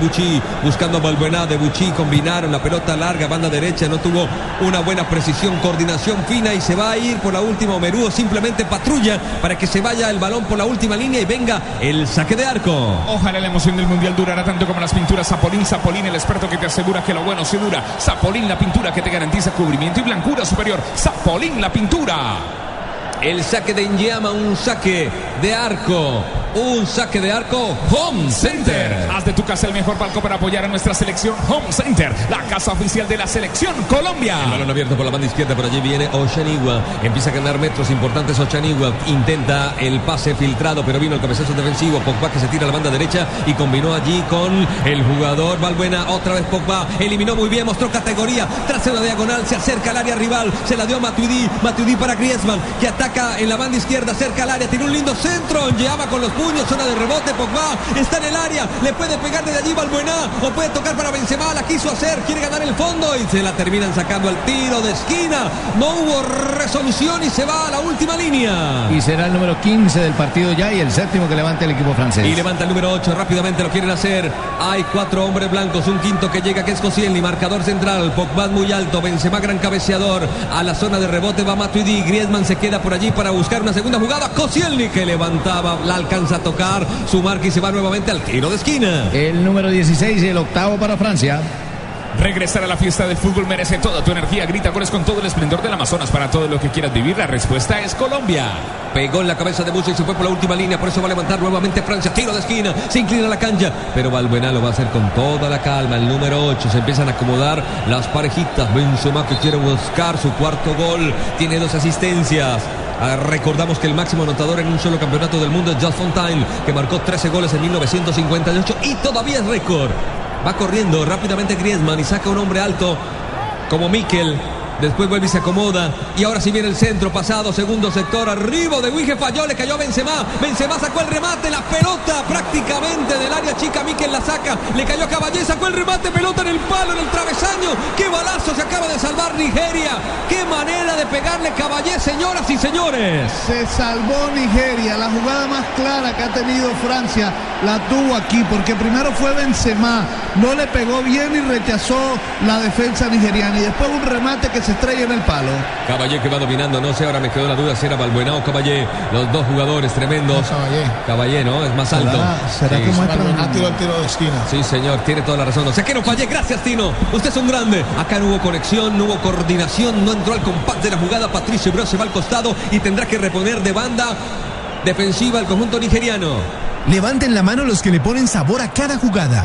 B: Buscando a Balbuena de Bucci, combinaron la pelota larga, banda derecha, no tuvo una buena precisión, coordinación fina y se va a ir por la última, Omerúo simplemente patrulla para que se vaya el balón por la última línea y venga el saque de arco.
F: Ojalá la emoción del mundial durará tanto como las pinturas Zapolín. Zapolín, el experto que te asegura que lo bueno se dura. Zapolín, la pintura que te garantiza cubrimiento y blancura superior. Zapolín, la pintura.
B: El saque de Inyama, un saque de arco. Un saque de arco. Home Center.
F: Haz de tu casa el mejor palco para apoyar a nuestra selección Home Center, la casa oficial de la selección Colombia.
B: El balón abierto por la banda izquierda, por allí viene Ochanigua. Empieza a ganar metros importantes Ochanigua. Intenta el pase filtrado, pero vino el cabezazo defensivo. Pogba que se tira a la banda derecha y combinó allí con el jugador Valbuena. Otra vez Pogba. Eliminó muy bien, mostró categoría. Tras la diagonal, se acerca al área rival. Se la dio a Matuidi. Matuidi para Griezmann, que ataca en la banda izquierda, cerca al área. Tiene un lindo centro. Lleva con los puños, zona de rebote. Pogba está en el área. Le puede pegar desde allí Valbuena o puede tocar para Benzema. La quiso hacer. Quiere ganar el fondo y se la terminan sacando al tiro de esquina. No hubo resolución y se va a la última línea.
G: Y será el número 15 del partido ya y el séptimo que levanta el equipo francés.
B: Y levanta el número 8, rápidamente lo quieren hacer. Hay cuatro hombres blancos, un quinto que llega, que es Koscielny, marcador central. Pogba muy alto, Benzema gran cabeceador. A la zona de rebote va Matuidi. Griezmann se queda por allí para buscar una segunda jugada. Koscielny que levantaba, la alcanza a tocar. Su marca y se va nuevamente al tiro de esquina.
G: El número 16 y el octavo para Francia.
F: Regresar a la fiesta del fútbol merece toda tu energía. Grita goles con todo el esplendor del Amazonas para todo lo que quieras vivir. La respuesta es Colombia.
B: Pegó en la cabeza de Bush y se fue por la última línea. Por eso va a levantar nuevamente Francia. Tiro de esquina. Se inclina la cancha. Pero Valbuena lo va a hacer con toda la calma. El número 8. Se empiezan a acomodar las parejitas. Benzema que quiere buscar su cuarto gol. Tiene dos asistencias. Ah, recordamos que el máximo anotador en un solo campeonato del mundo es Just Fontaine, que marcó 13 goles en 1958 y todavía es récord. Va corriendo rápidamente Griezmann y saca un hombre alto como Mikel. Después vuelve y se acomoda. Y ahora sí viene el centro pasado, segundo sector. Arriba de Wige falló, le cayó a Benzema. Benzema sacó el remate, la pelota prácticamente del área chica. Mikel la saca, le cayó Caballé, sacó el remate, pelota en el palo, en el travesaño. ¡Qué balazo se acaba de salvar Nigeria! ¡Qué manera de pegarle Caballé, señoras y señores!
D: Se salvó Nigeria. La jugada más clara que ha tenido Francia la tuvo aquí, porque primero fue Benzema, no le pegó bien y rechazó la defensa nigeriana. Y después un remate que se estrella en el palo.
B: Caballé que va dominando, no sé, ahora me quedó la duda si era Balbuena o Caballé. Los dos jugadores tremendos.
K: Caballé.
B: Caballé, ¿no? Es más alto.
D: ¿Será
B: Sí.
D: que muestra
K: tiro de esquina.
B: Sí, señor, tiene toda la razón. O sea que no fallé. Gracias, Tino. Usted es un grande. Acá no hubo conexión, no hubo coordinación, no entró al compás de la jugada. Patricio Bro se va al costado y tendrá que reponer de banda defensiva al conjunto nigeriano.
P: Levanten la mano los que le ponen sabor a cada jugada.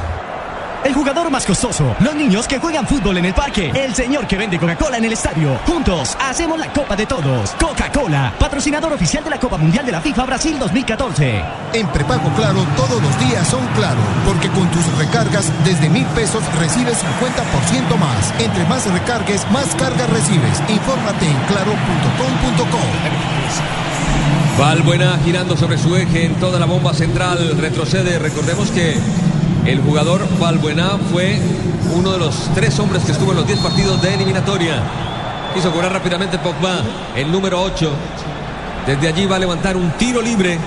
L: El jugador más costoso, los niños que juegan fútbol en el parque, el señor que vende Coca-Cola en el estadio. Juntos hacemos la Copa de Todos. Coca-Cola, patrocinador oficial de la Copa Mundial de la FIFA Brasil 2014.
N: En prepago claro, todos los días son claro, porque con tus recargas desde mil pesos recibes 50% más. Entre más recargues, más cargas recibes. Infórmate en claro.com.co.
B: Valbuena girando sobre su eje en toda la bomba central. Retrocede. Recordemos que el jugador Valbuena fue uno de los tres hombres que estuvo en los 10 partidos de eliminatoria. Quiso cobrar rápidamente Pogba, el número 8. Desde allí va a levantar un tiro libre.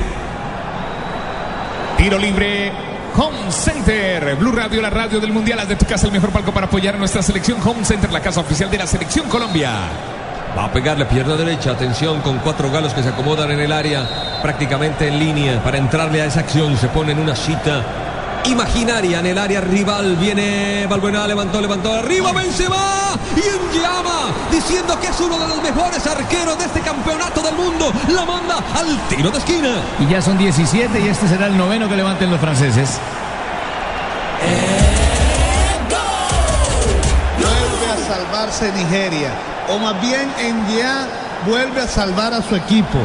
F: Tiro libre. Home Center, Blue Radio, la radio del Mundial, haz de tu casa el mejor palco para apoyar a nuestra selección Home Center, la casa oficial de la selección Colombia.
B: Va a pegarle pierna derecha. Atención con cuatro galos que se acomodan en el área, prácticamente en línea para entrarle a esa acción. Se pone en una cita imaginaria en el área rival. Viene Balbuena, levantó, levantó arriba, Benzema y en llama, diciendo que es uno de los mejores arqueros de este campeonato del mundo. La manda al tiro de esquina.
G: Y ya son 17 y este será el noveno que levanten los franceses.
D: Vuelve a salvarse Nigeria. O más bien ya vuelve a salvar a su equipo.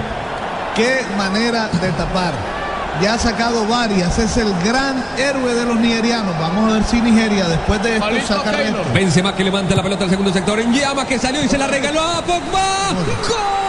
D: Qué manera de tapar. Ya ha sacado varias. Es el gran héroe de los nigerianos. Vamos a ver si Nigeria después de esto saca resto.
B: Benzema que levanta la pelota al segundo sector. En llama que salió y se la regaló a Pogba. ¡Gol!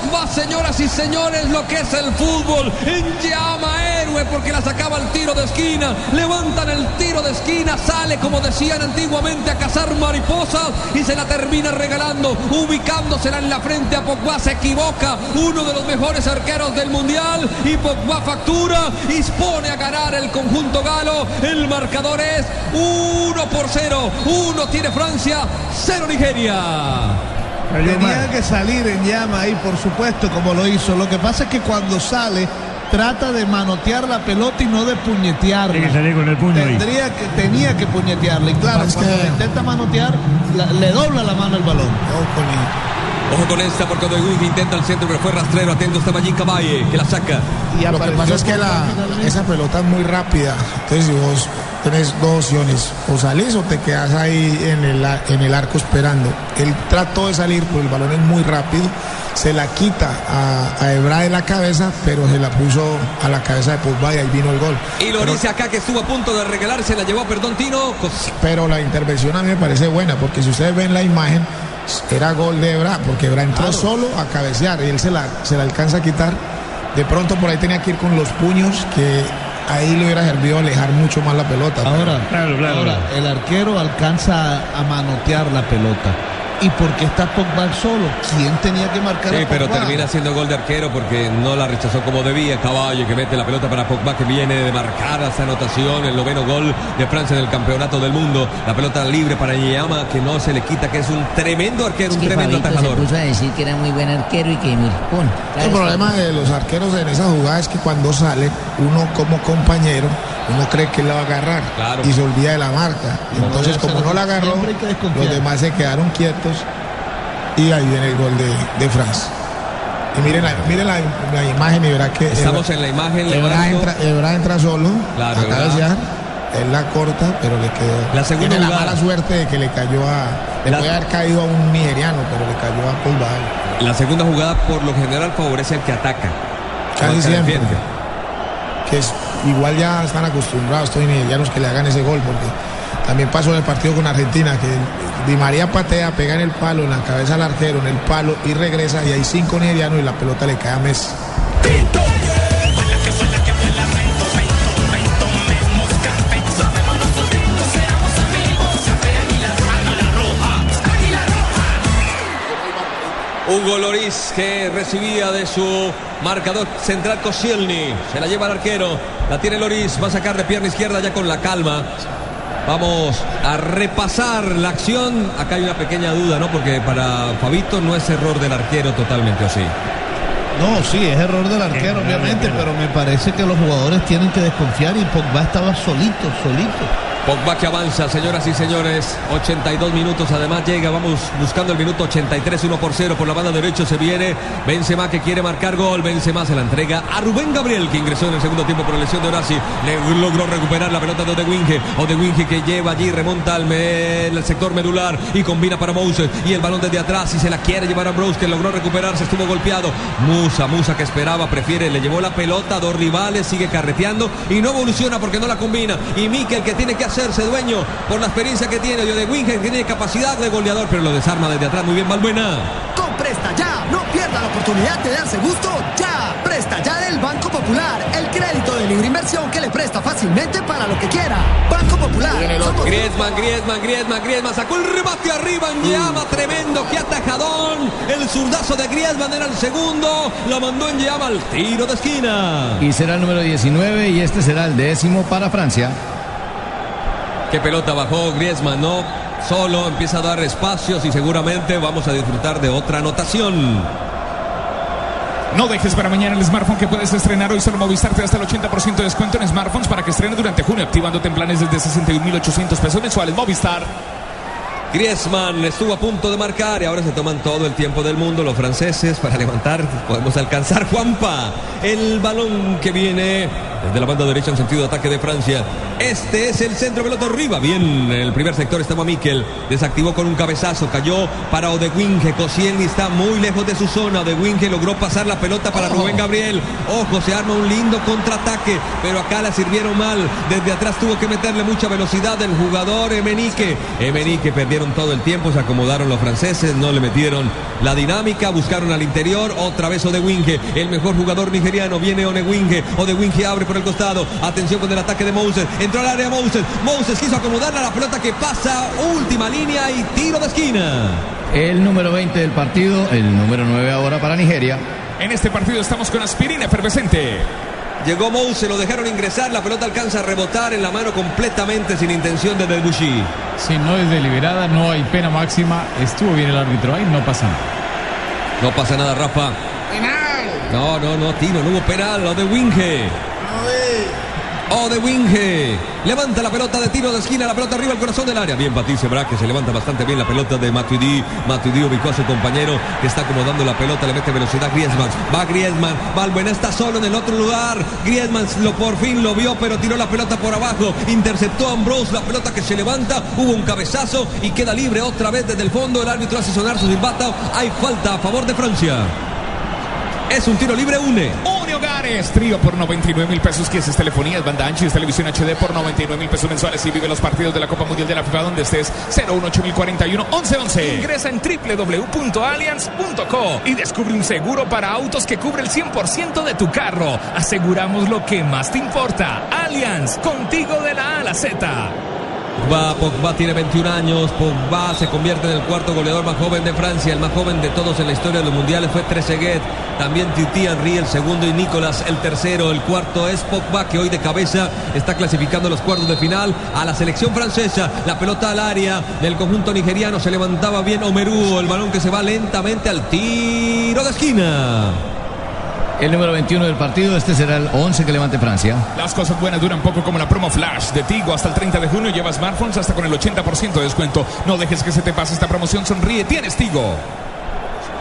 B: Pogba, señoras y señores, lo que es el fútbol. En llama héroe porque la sacaba el tiro de esquina. Levantan el tiro de esquina, sale como decían antiguamente a cazar mariposas y se la termina regalando, ubicándosela en la frente a Pogba. Se equivoca, uno de los mejores arqueros del mundial y Pogba factura y pone a ganar el conjunto galo. El marcador es 1 por 0. 1 tiene Francia, 0 Nigeria.
D: Tenía que salir en llama ahí, por supuesto, como lo hizo. Lo que pasa es que cuando sale, trata de manotear la pelota y no de puñetearla.
Q: Tiene que salir con el puño ahí.
D: Tendría que, tenía que puñetearla. Y claro, cuando intenta manotear, la- le dobla la mano el balón.
B: Ojo con esta porque De Guiga intenta el centro, pero fue rastrero. Atento estaba Jim Cabaye, que la saca.
K: Lo que pasa es que la, esa pelota es muy rápida. Entonces, si vos tenés dos opciones, o salís o te quedas ahí en el, en el arco esperando. Él trató de salir, pero el balón es muy rápido. Se la quita a, a Ebra de la cabeza, pero se la puso a la cabeza de Pogba y ahí vino el gol.
B: Y lo
K: Pero-
B: dice acá que estuvo a punto de regalarse, la llevó, perdón, Tino.
K: Pero la intervención a mí me parece buena, porque si ustedes ven la imagen, era gol de Ebra, porque Ebra entró solo a cabecear y él se la, se la alcanza a quitar. De pronto por ahí tenía que ir con los puños, que ahí le hubiera servido alejar mucho más la pelota.
D: Ahora,
Q: Claro,
D: ahora el arquero alcanza a manotear la pelota. ¿Y por qué está Pogba solo? ¿Quién tenía que marcar
B: Sí,
D: a
B: pero termina siendo gol de arquero porque no la rechazó como debía. Caballo que mete la pelota para Pogba que viene de marcar esa anotación, el noveno gol de Francia en el campeonato del mundo. La pelota libre para Yama que no se le quita, que es un tremendo arquero, un
H: que
B: tremendo
H: Fabito se
B: atajador.
H: puso a decir que era muy buen arquero y que mira, pum.
K: El problema de los arqueros en esa jugada es que cuando sale, uno como compañero, uno cree que él la va a agarrar y se olvida de la marca. Entonces, como no la agarró, los demás se quedaron quietos y ahí viene el gol de, de Francia. Y miren la, miren la, la imagen y verá que
B: Estamos
K: Ebra-
B: en la imagen.
K: Ebra entra, Ebra entra solo
B: Claro,
K: a. Él la corta, pero le quedó.
B: La segunda
K: Tiene la
B: jugada.
K: mala suerte de que le cayó a. Le
B: La-
K: puede haber caído a un nigeriano, pero le cayó a Pogba.
B: La segunda jugada por lo general favorece al que ataca.
K: Casi
B: que
K: siempre.
B: defiende.
K: que es igual ya están acostumbrados estos nigerianos que le hagan ese gol porque también pasó en el partido con Argentina que Di María patea, pega en el palo, en la cabeza al arquero, en el palo y regresa y hay cinco nigerianos y la pelota le cae a Messi.
B: Hugo Loris que recibía de su marcador central Koscielny. Se la lleva el arquero. La tiene Loris. Va a sacar de pierna izquierda ya con la calma. Vamos a repasar la acción. Acá hay una pequeña duda, ¿no? Porque para Fabito no es error del arquero totalmente, ¿o sí?
D: No, sí, es error del arquero, obviamente, pero me parece que los jugadores tienen que desconfiar y Pogba estaba solito, solito.
B: Pogba que avanza, señoras y señores. 82 minutos, además llega. Vamos buscando el minuto 83, 1 por 0. Por la banda derecha se viene Benzema que quiere marcar gol. Benzema se la entrega a Rubén Gabriel, que ingresó en el segundo tiempo por lesión de Orasi. Le logró recuperar la pelota de Odewinge. Odewinge que lleva allí, remonta al sector medular y combina para Moses. Y el balón desde atrás y se la quiere llevar a Bros, que logró recuperarse. Estuvo golpeado. Musa, Musa que esperaba, prefiere, le llevó la pelota a dos rivales, sigue carreteando y no evoluciona porque no la combina. Y Mikel que tiene que hacer hacerse dueño por la experiencia que tiene. De Winge que tiene capacidad de goleador, pero lo desarma desde atrás. Muy bien, Balbuena.
O: Con Presta Ya, no pierda la oportunidad de darse gusto ya. Presta Ya del Banco Popular, el crédito de libre inversión que le presta fácilmente para lo que quiera. Banco Popular. somos-
B: Griezmann, Griezmann, Griezmann, Griezmann sacó el remate arriba en llama, tremendo, qué atajadón. El zurdazo de Griezmann era el segundo, lo mandó en llama al tiro de esquina.
G: Y será el número 19 y este será el décimo para Francia.
B: Qué pelota bajó Griezmann, ¿no? Solo empieza a dar espacios y seguramente vamos a disfrutar de otra anotación.
F: No dejes para mañana el smartphone que puedes estrenar hoy. Solo Movistar te da hasta el 80% de descuento en smartphones para que estrenes durante junio, activándote en planes desde 61.800 pesos mensuales. Movistar.
B: Griezmann estuvo a punto de marcar y ahora se toman todo el tiempo del mundo los franceses para levantar. Podemos alcanzar Juanpa. El balón que viene desde la banda derecha en sentido de ataque de Francia. Este es el centro pelota arriba. Bien, en el primer sector estaba Miquel. Desactivó con un cabezazo. Cayó para Odewinge. Koscielny está muy lejos de su zona. Odewinge logró pasar la pelota para Rubén Gabriel. Ojo, se arma un lindo contraataque. Pero acá la sirvieron mal. Desde atrás tuvo que meterle mucha velocidad el jugador Emenique. Emenique perdieron todo el tiempo. Se acomodaron los franceses. No le metieron la dinámica. Buscaron al interior. Otra vez Odewinge. El mejor jugador nigeriano. Viene Odewinge. Odewinge abre por el costado. Atención con el ataque de Moses. Entró al área Moses. Moses quiso acomodarla. La pelota que pasa. Última línea y tiro de esquina.
G: El número 20 del partido, el número 9 ahora para Nigeria.
F: En este partido estamos con aspirina efervescente.
B: Llegó Moses, lo dejaron ingresar, la pelota alcanza a rebotar en la mano completamente sin intención de Debussy.
E: Si no es deliberada, no hay pena máxima. Estuvo bien el árbitro ahí, no pasa nada.
B: No pasa nada, Rafa. No, no, no, tiro, no hubo penal, lo de Winge. O de Winge. Levanta la pelota de tiro de esquina, la pelota arriba al corazón del área. Bien, Patricio Braque se levanta bastante bien la pelota de Matuidi. Matuidi ubicó a su compañero que está acomodando la pelota, le mete velocidad Griezmann. Va Griezmann, Valbuena está solo en el otro lugar. Griezmann lo por fin lo vio, pero tiró la pelota por abajo. Interceptó a Ambrose, la pelota que se levanta. Hubo un cabezazo y queda libre otra vez desde el fondo. El árbitro hace sonar su silbata. Hay falta a favor de Francia. Es un tiro libre, une.
F: Hogares, trío por 99 mil pesos, que es telefonía, es banda ancha televisión HD por 99 mil pesos mensuales y vive los partidos de la Copa Mundial de la FIFA donde estés 018041 1111. Ingresa en www.allianz.co y descubre un seguro para autos que cubre el 100% de tu carro. Aseguramos lo que más te importa. Allianz, contigo de la A a la Z.
B: Pogba, Pogba tiene 21 años. Pogba se convierte en el cuarto goleador más joven de Francia. El más joven de todos en la historia de los mundiales fue Trezeguet. También Titi Henry, el segundo, y Nicolás, el tercero. El cuarto es Pogba, que hoy de cabeza está clasificando los cuartos de final a la selección francesa. La pelota al área del conjunto nigeriano. Se levantaba bien Omerú. El balón que se va lentamente al tiro de esquina.
G: El número 21 del partido, este será el 11 que levante Francia.
F: Las cosas buenas duran poco como la promo Flash de Tigo. Hasta el 30 de junio lleva smartphones hasta con el 80% de descuento. No dejes que se te pase esta promoción. Sonríe, tienes Tigo.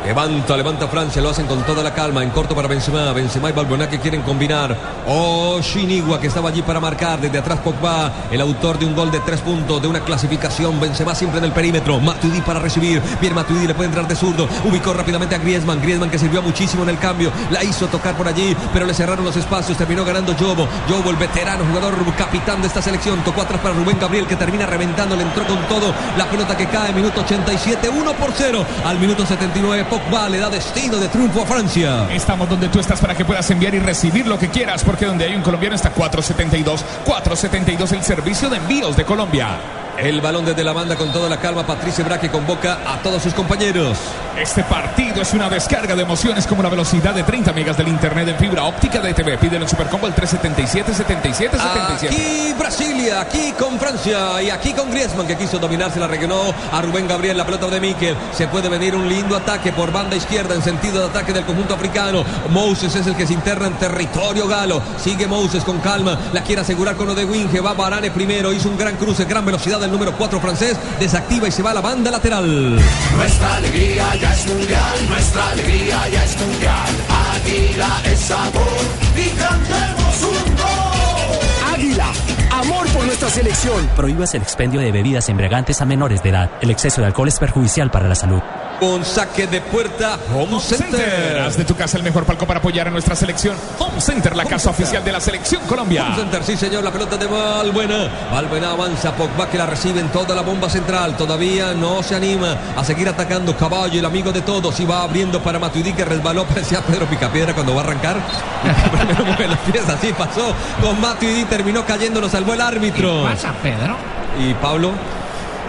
B: Levanta, levanta Francia, lo hacen con toda la calma, en corto para Benzema, Benzema y Balbuena que quieren combinar. Oh, Shinigua que estaba allí para marcar, desde atrás Pogba, el autor de un gol de tres puntos, de una clasificación, Benzema siempre en el perímetro, Matuidi para recibir, bien Matuidi le puede entrar de zurdo, ubicó rápidamente a Griezmann, Griezmann que sirvió muchísimo en el cambio, la hizo tocar por allí, pero le cerraron los espacios, terminó ganando Jobo, Jobo el veterano jugador capitán de esta selección, tocó atrás para Rubén Gabriel que termina reventando, le entró con todo, la pelota que cae, minuto 87, 1 por 0, al minuto 79 Pogba le da destino de triunfo a Francia.
F: Estamos donde tú estás para que puedas enviar y recibir lo que quieras, porque donde hay un colombiano está 472. 472 el servicio de envíos de Colombia.
B: El balón desde la banda con toda la calma. Patricio Braque convoca a todos sus compañeros.
F: Este partido es una descarga de emociones como la velocidad de 30 megas del internet en fibra óptica de TV. Pídelo en Supercombo el 377 77 77.
B: Aquí Brasilia, aquí con Francia y aquí con Griezmann que quiso dominarse, la regaló a Rubén Gabriel, la pelota de Miquel. Se puede venir un lindo ataque por banda izquierda en sentido de ataque del conjunto africano. Moses es el que se interna en territorio galo. Sigue Moses con calma, la quiere asegurar con lo de Winge. Va Barane primero, hizo un gran cruce, gran velocidad del número 4 francés. Desactiva y se va a la banda lateral.
C: Nuestra alegría ya es mundial, nuestra alegría ya es mundial. Águila es sabor y cantemos un gol.
O: Águila, amor por nuestra selección.
I: Prohíbas el expendio de bebidas embriagantes a menores de edad. El exceso de alcohol es perjudicial para la salud.
B: Con saque de puerta, Home Center.
F: Haz de tu casa el mejor palco para apoyar a nuestra selección. Home Center, la casa oficial de la selección Colombia.
B: Home Center, sí señor, la pelota de Valbuena. Valbuena avanza, Pogba que la recibe en toda la bomba central. Todavía no se anima a seguir atacando Caballo, el amigo de todos. Y va abriendo para Matuidi que resbaló, parecía Pedro Picapiedra cuando va a arrancar. Primero mueve las pies, así pasó con Matuidi, terminó cayendo, lo salvó el árbitro.
H: ¿Qué pasa, Pedro?
B: Y Pablo.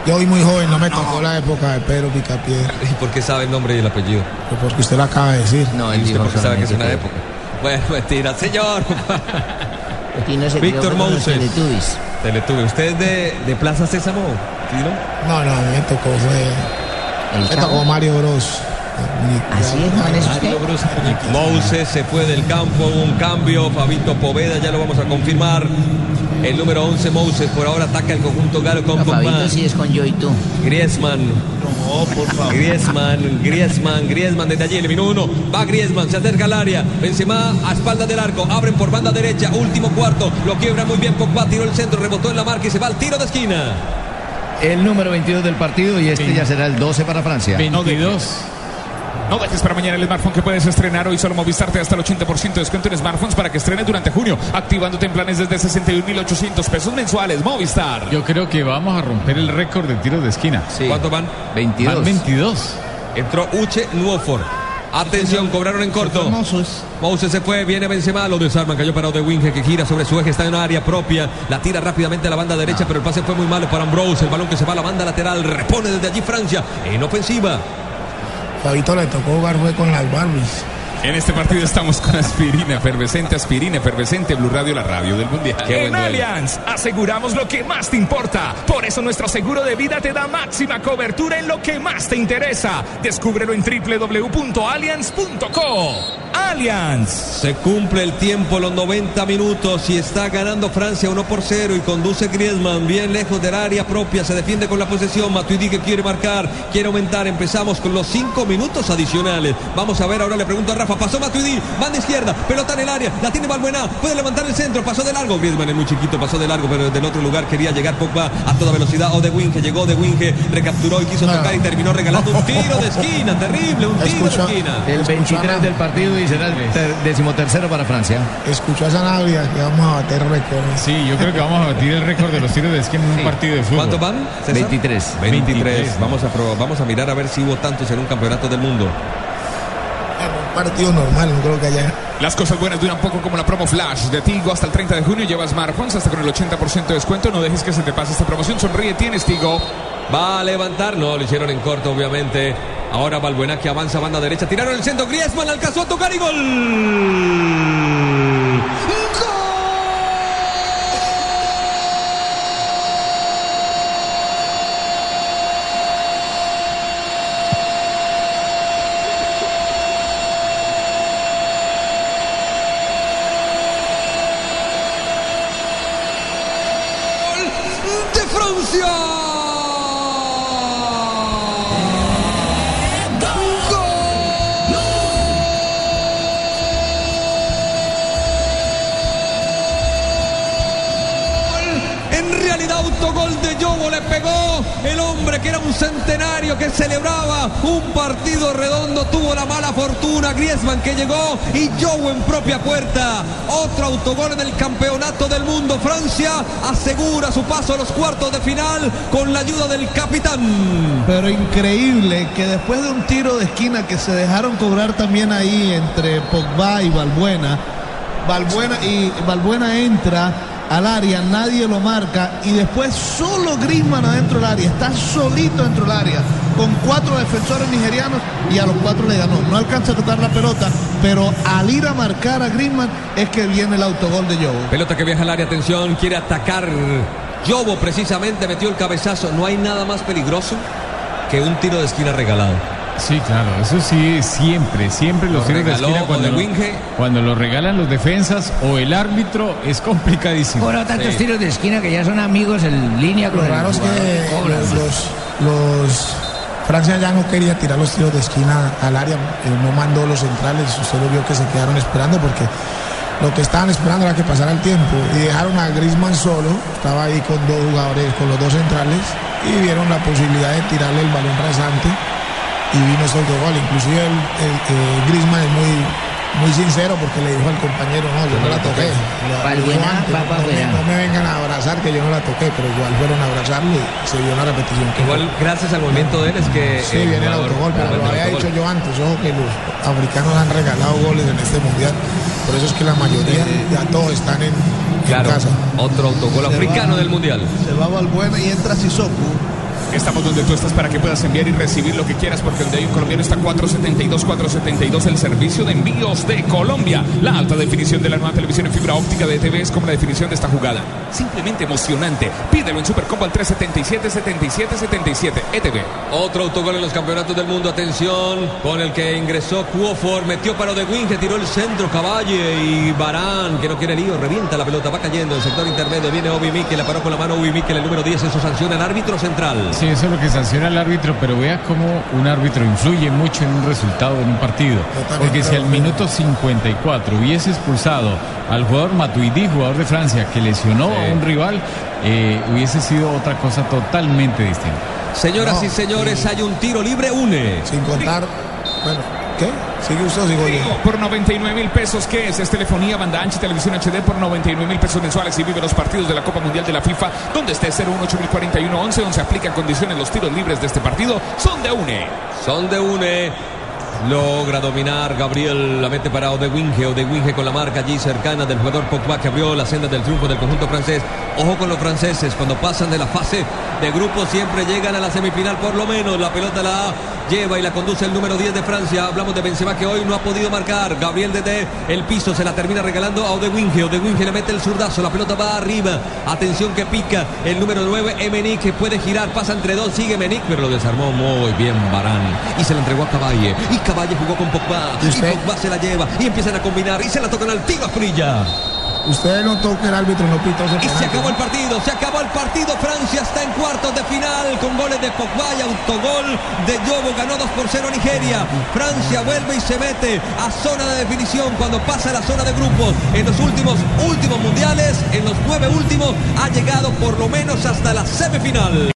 K: Yo hoy muy joven, no me tocó la época de Pedro Picapiedra.
B: ¿Y por qué sabe el nombre y el apellido?
K: Pues porque usted lo acaba de decir.
G: No,
B: ¿Y
G: él
B: usted porque sabe que es una época? Bueno, mentira, señor.
G: No se
B: Víctor Moses.
G: Teletubbies.
B: Teletuve. ¿Usted es de, de Plaza Sésamo? ¿Sí, no?
K: No, no, me tocó, fue.
G: El
K: Me
G: Chavo.
K: tocó Mario Bros.
G: Así es, Juan, es usted.
B: Moses se fue del campo, hubo un cambio, Fabito Poveda, ya lo vamos a confirmar. El número 11, Moses, por ahora ataca el conjunto galo con.
G: Fabito sí es con yo y tú.
B: Griezmann.
D: No, por favor.
B: Griezmann, Griezmann, Griezmann desde allí, eliminó uno, va Griezmann, se acerca al área, Benzema a espalda del arco, abren por banda derecha, último cuarto, lo quiebra muy bien Pogba, tiró el centro, rebotó en la marca y se va al tiro de esquina.
G: El número 22 del partido y este ya será el 12 para Francia.
E: 22.
F: No dejes para mañana el smartphone que puedes estrenar hoy. Solo Movistar te da hasta el 80% de descuento en smartphones para que estrenes durante junio. Activándote en planes desde 61.800 pesos mensuales. Movistar.
E: Yo creo que vamos a romper el récord de tiros de esquina.
B: ¿Cuánto van?
G: 22.
E: Van 22.
B: Entró Uche Nuofor. Atención, cobraron en corto.
D: Moses.
B: Se fue, viene Benzema, lo desarman, cayó parado de Winge que gira sobre su eje, está en una área propia, la tira rápidamente a la banda derecha, pero el pase fue muy malo para Ambrose, el balón que se va a la banda lateral, repone desde allí Francia, en ofensiva.
K: Fabito le tocó jugar fue con las Barbies.
F: En este partido estamos con aspirina efervescente, aspirina efervescente, Blue Radio, la radio del mundial.
B: Qué
F: en. Allianz aseguramos lo que más te importa. Por eso nuestro seguro de vida te da máxima cobertura en lo que más te interesa. Descúbrelo en www.allianz.co. Allianz.
B: Se cumple el tiempo, los 90 minutos y está ganando Francia 1 por 0 y conduce Griezmann bien lejos del área propia, se defiende con la posesión, Matuidi que quiere marcar, quiere aumentar, empezamos con los 5 minutos adicionales. Vamos a ver, ahora le pregunto a Rafa, pasó Matuidi, banda izquierda, pelota en el área, la tiene Balbuena, puede levantar el centro, pasó de largo, Griezmann es muy chiquito, pasó de largo, pero desde el otro lugar quería llegar Pogba a toda velocidad, o de Winge, llegó de Winge, recapturó y quiso tocar y terminó regalando un tiro de esquina, terrible, un tiro
K: Escucha.
B: de esquina.
G: El 23 del partido y será el ter- decimotercero para Francia.
K: Escuchó a Sanabria que vamos a bater récord.
E: Sí, yo creo que vamos a batir el récord de los tiros de esquina en un partido de fútbol.
B: ¿Cuántos van? César?
G: 23.
B: 23. Vamos a, probar- vamos a mirar a ver si hubo tantos en un campeonato del mundo.
K: Partido normal, no creo que haya.
F: Las cosas buenas duran poco como la promo Flash de Tigo hasta el 30 de junio. Lleva smartphones hasta con el 80% de descuento. No dejes que se te pase esta promoción. Sonríe, tienes Tigo.
B: Va a levantar, no, lo hicieron en corto, obviamente. Ahora Balbuena que avanza banda derecha, tiraron el centro, Griezmann alcanzó a tocar y. ¡Gol Griezmann que llegó y Yobo en propia puerta. Otro autogol en el campeonato del mundo. Francia asegura su paso a los cuartos de final con la ayuda del capitán.
D: Pero increíble que después de un tiro de esquina que se dejaron cobrar también ahí entre Pogba y Balbuena, Balbuena y entra al área, nadie lo marca y después solo Griezmann adentro del área, está solito dentro del área con cuatro defensores nigerianos y a los cuatro le ganó. No alcanza a tocar la pelota, pero al ir a marcar a Griezmann es que viene el autogol de Yobo.
B: Pelota que viaja al área, atención, quiere atacar. Yobo precisamente metió el cabezazo. No hay nada más peligroso que un tiro de esquina regalado.
E: Sí, claro, eso sí, siempre, siempre los
B: Lo
E: tiros de esquina cuando,
B: de
E: lo-
B: Winge.
E: cuando lo regalan los defensas o el árbitro es complicadísimo.
H: Ahora tantos
E: Sí.
H: tiros de esquina que ya son amigos en línea con
K: Lo
H: el
K: raro es que los, los- Francia ya no quería tirar los tiros de esquina al área, eh, no mandó los centrales, usted lo vio que se quedaron esperando porque lo que estaban esperando era que pasara el tiempo y dejaron a Griezmann solo, estaba ahí con dos jugadores, con los dos centrales y vieron la posibilidad de tirarle el balón rasante y vino ese autogol. Inclusive el, eh, es muy, muy sincero porque le dijo al compañero, no, yo no la toqué. Lo-
H: buena,
K: antes,
H: va
K: no, me,
H: afuera.
K: no me vengan a abrazar que yo no la toqué, pero igual fueron a abrazarlo y se vio una repetición. que
B: Igual, gracias al movimiento de él es que.
K: Sí, viene el autogol, pero lo había dicho yo antes, ojo que los africanos han regalado goles en este mundial, por eso es que la mayoría, ya todos están en, casa.
B: otro autogol
D: Se
B: africano
D: va-
B: del mundial.
D: Se va Valbuena y entra Sissoko.
F: Estamos donde tú estás para que puedas enviar y recibir lo que quieras, porque donde hay un colombiano está 472, 472, el servicio de envíos de Colombia. La alta definición de la nueva televisión en fibra óptica de TV es como la definición de esta jugada. Simplemente emocionante. Pídelo en Supercombo al 377 77 77 ETV.
B: Otro autogol en los campeonatos del mundo. Atención, con el que ingresó Cuofor. Metió para De Wing, que tiró el centro. Caballe y Barán, que no quiere lío. Revienta la pelota, va cayendo. El sector intermedio viene Obi Mikel. La paró con la mano Obi Mikel, el número 10. Eso sanciona el árbitro central.
E: Sí, eso es lo que sanciona el árbitro, pero vea cómo un árbitro influye mucho en un resultado en un partido. Porque si al minuto 54 hubiese expulsado al jugador Matuidi, jugador de Francia, que lesionó a un rival, eh, hubiese sido otra cosa totalmente distinta.
B: Señoras y señores, hay un tiro libre, une.
K: Sin contar, bueno, ¿qué? ¿Sigue usted o sigo yo?
F: Por 99 mil pesos, ¿qué es? Es telefonía, banda ancha y televisión HD por 99 mil pesos mensuales y vive los partidos de la Copa Mundial de la FIFA, donde esté 018 11 11 aplica condiciones. Los tiros libres de este partido son de UNE.
B: Son de une. Logra dominar Gabriel, la mete para Odewinge, Odewinge con la marca allí cercana del jugador Pogba que abrió la senda del triunfo del conjunto francés. Ojo con los franceses, cuando pasan de la fase de grupo siempre llegan a la semifinal por lo menos. La pelota la lleva y la conduce el número 10 de Francia. Hablamos de Benzema que hoy no ha podido marcar. Gabriel Dede, el piso se la termina regalando a Odewinge. Odewinge le mete el zurdazo, la pelota va arriba. Atención que pica el número 9, Emenick que puede girar, pasa entre dos, sigue Emenick, pero lo desarmó muy bien Barán y se la entregó a Caballe. Caballe jugó con Pogba
K: ¿Y?
B: Pogba se la lleva y empiezan a combinar y se la tocan al tiro a Frilla.
K: Usted notó que el árbitro no ese
B: Y se acabó
K: ¿no?
B: el partido, se acabó el partido. Francia está en cuartos de final con goles de Pogba y autogol de Yobo. Ganó 2 por 0 a Nigeria. Francia vuelve y se mete a zona de definición cuando pasa a la zona de grupos. En los últimos, últimos mundiales, en los nueve últimos, ha llegado por lo menos hasta la semifinal.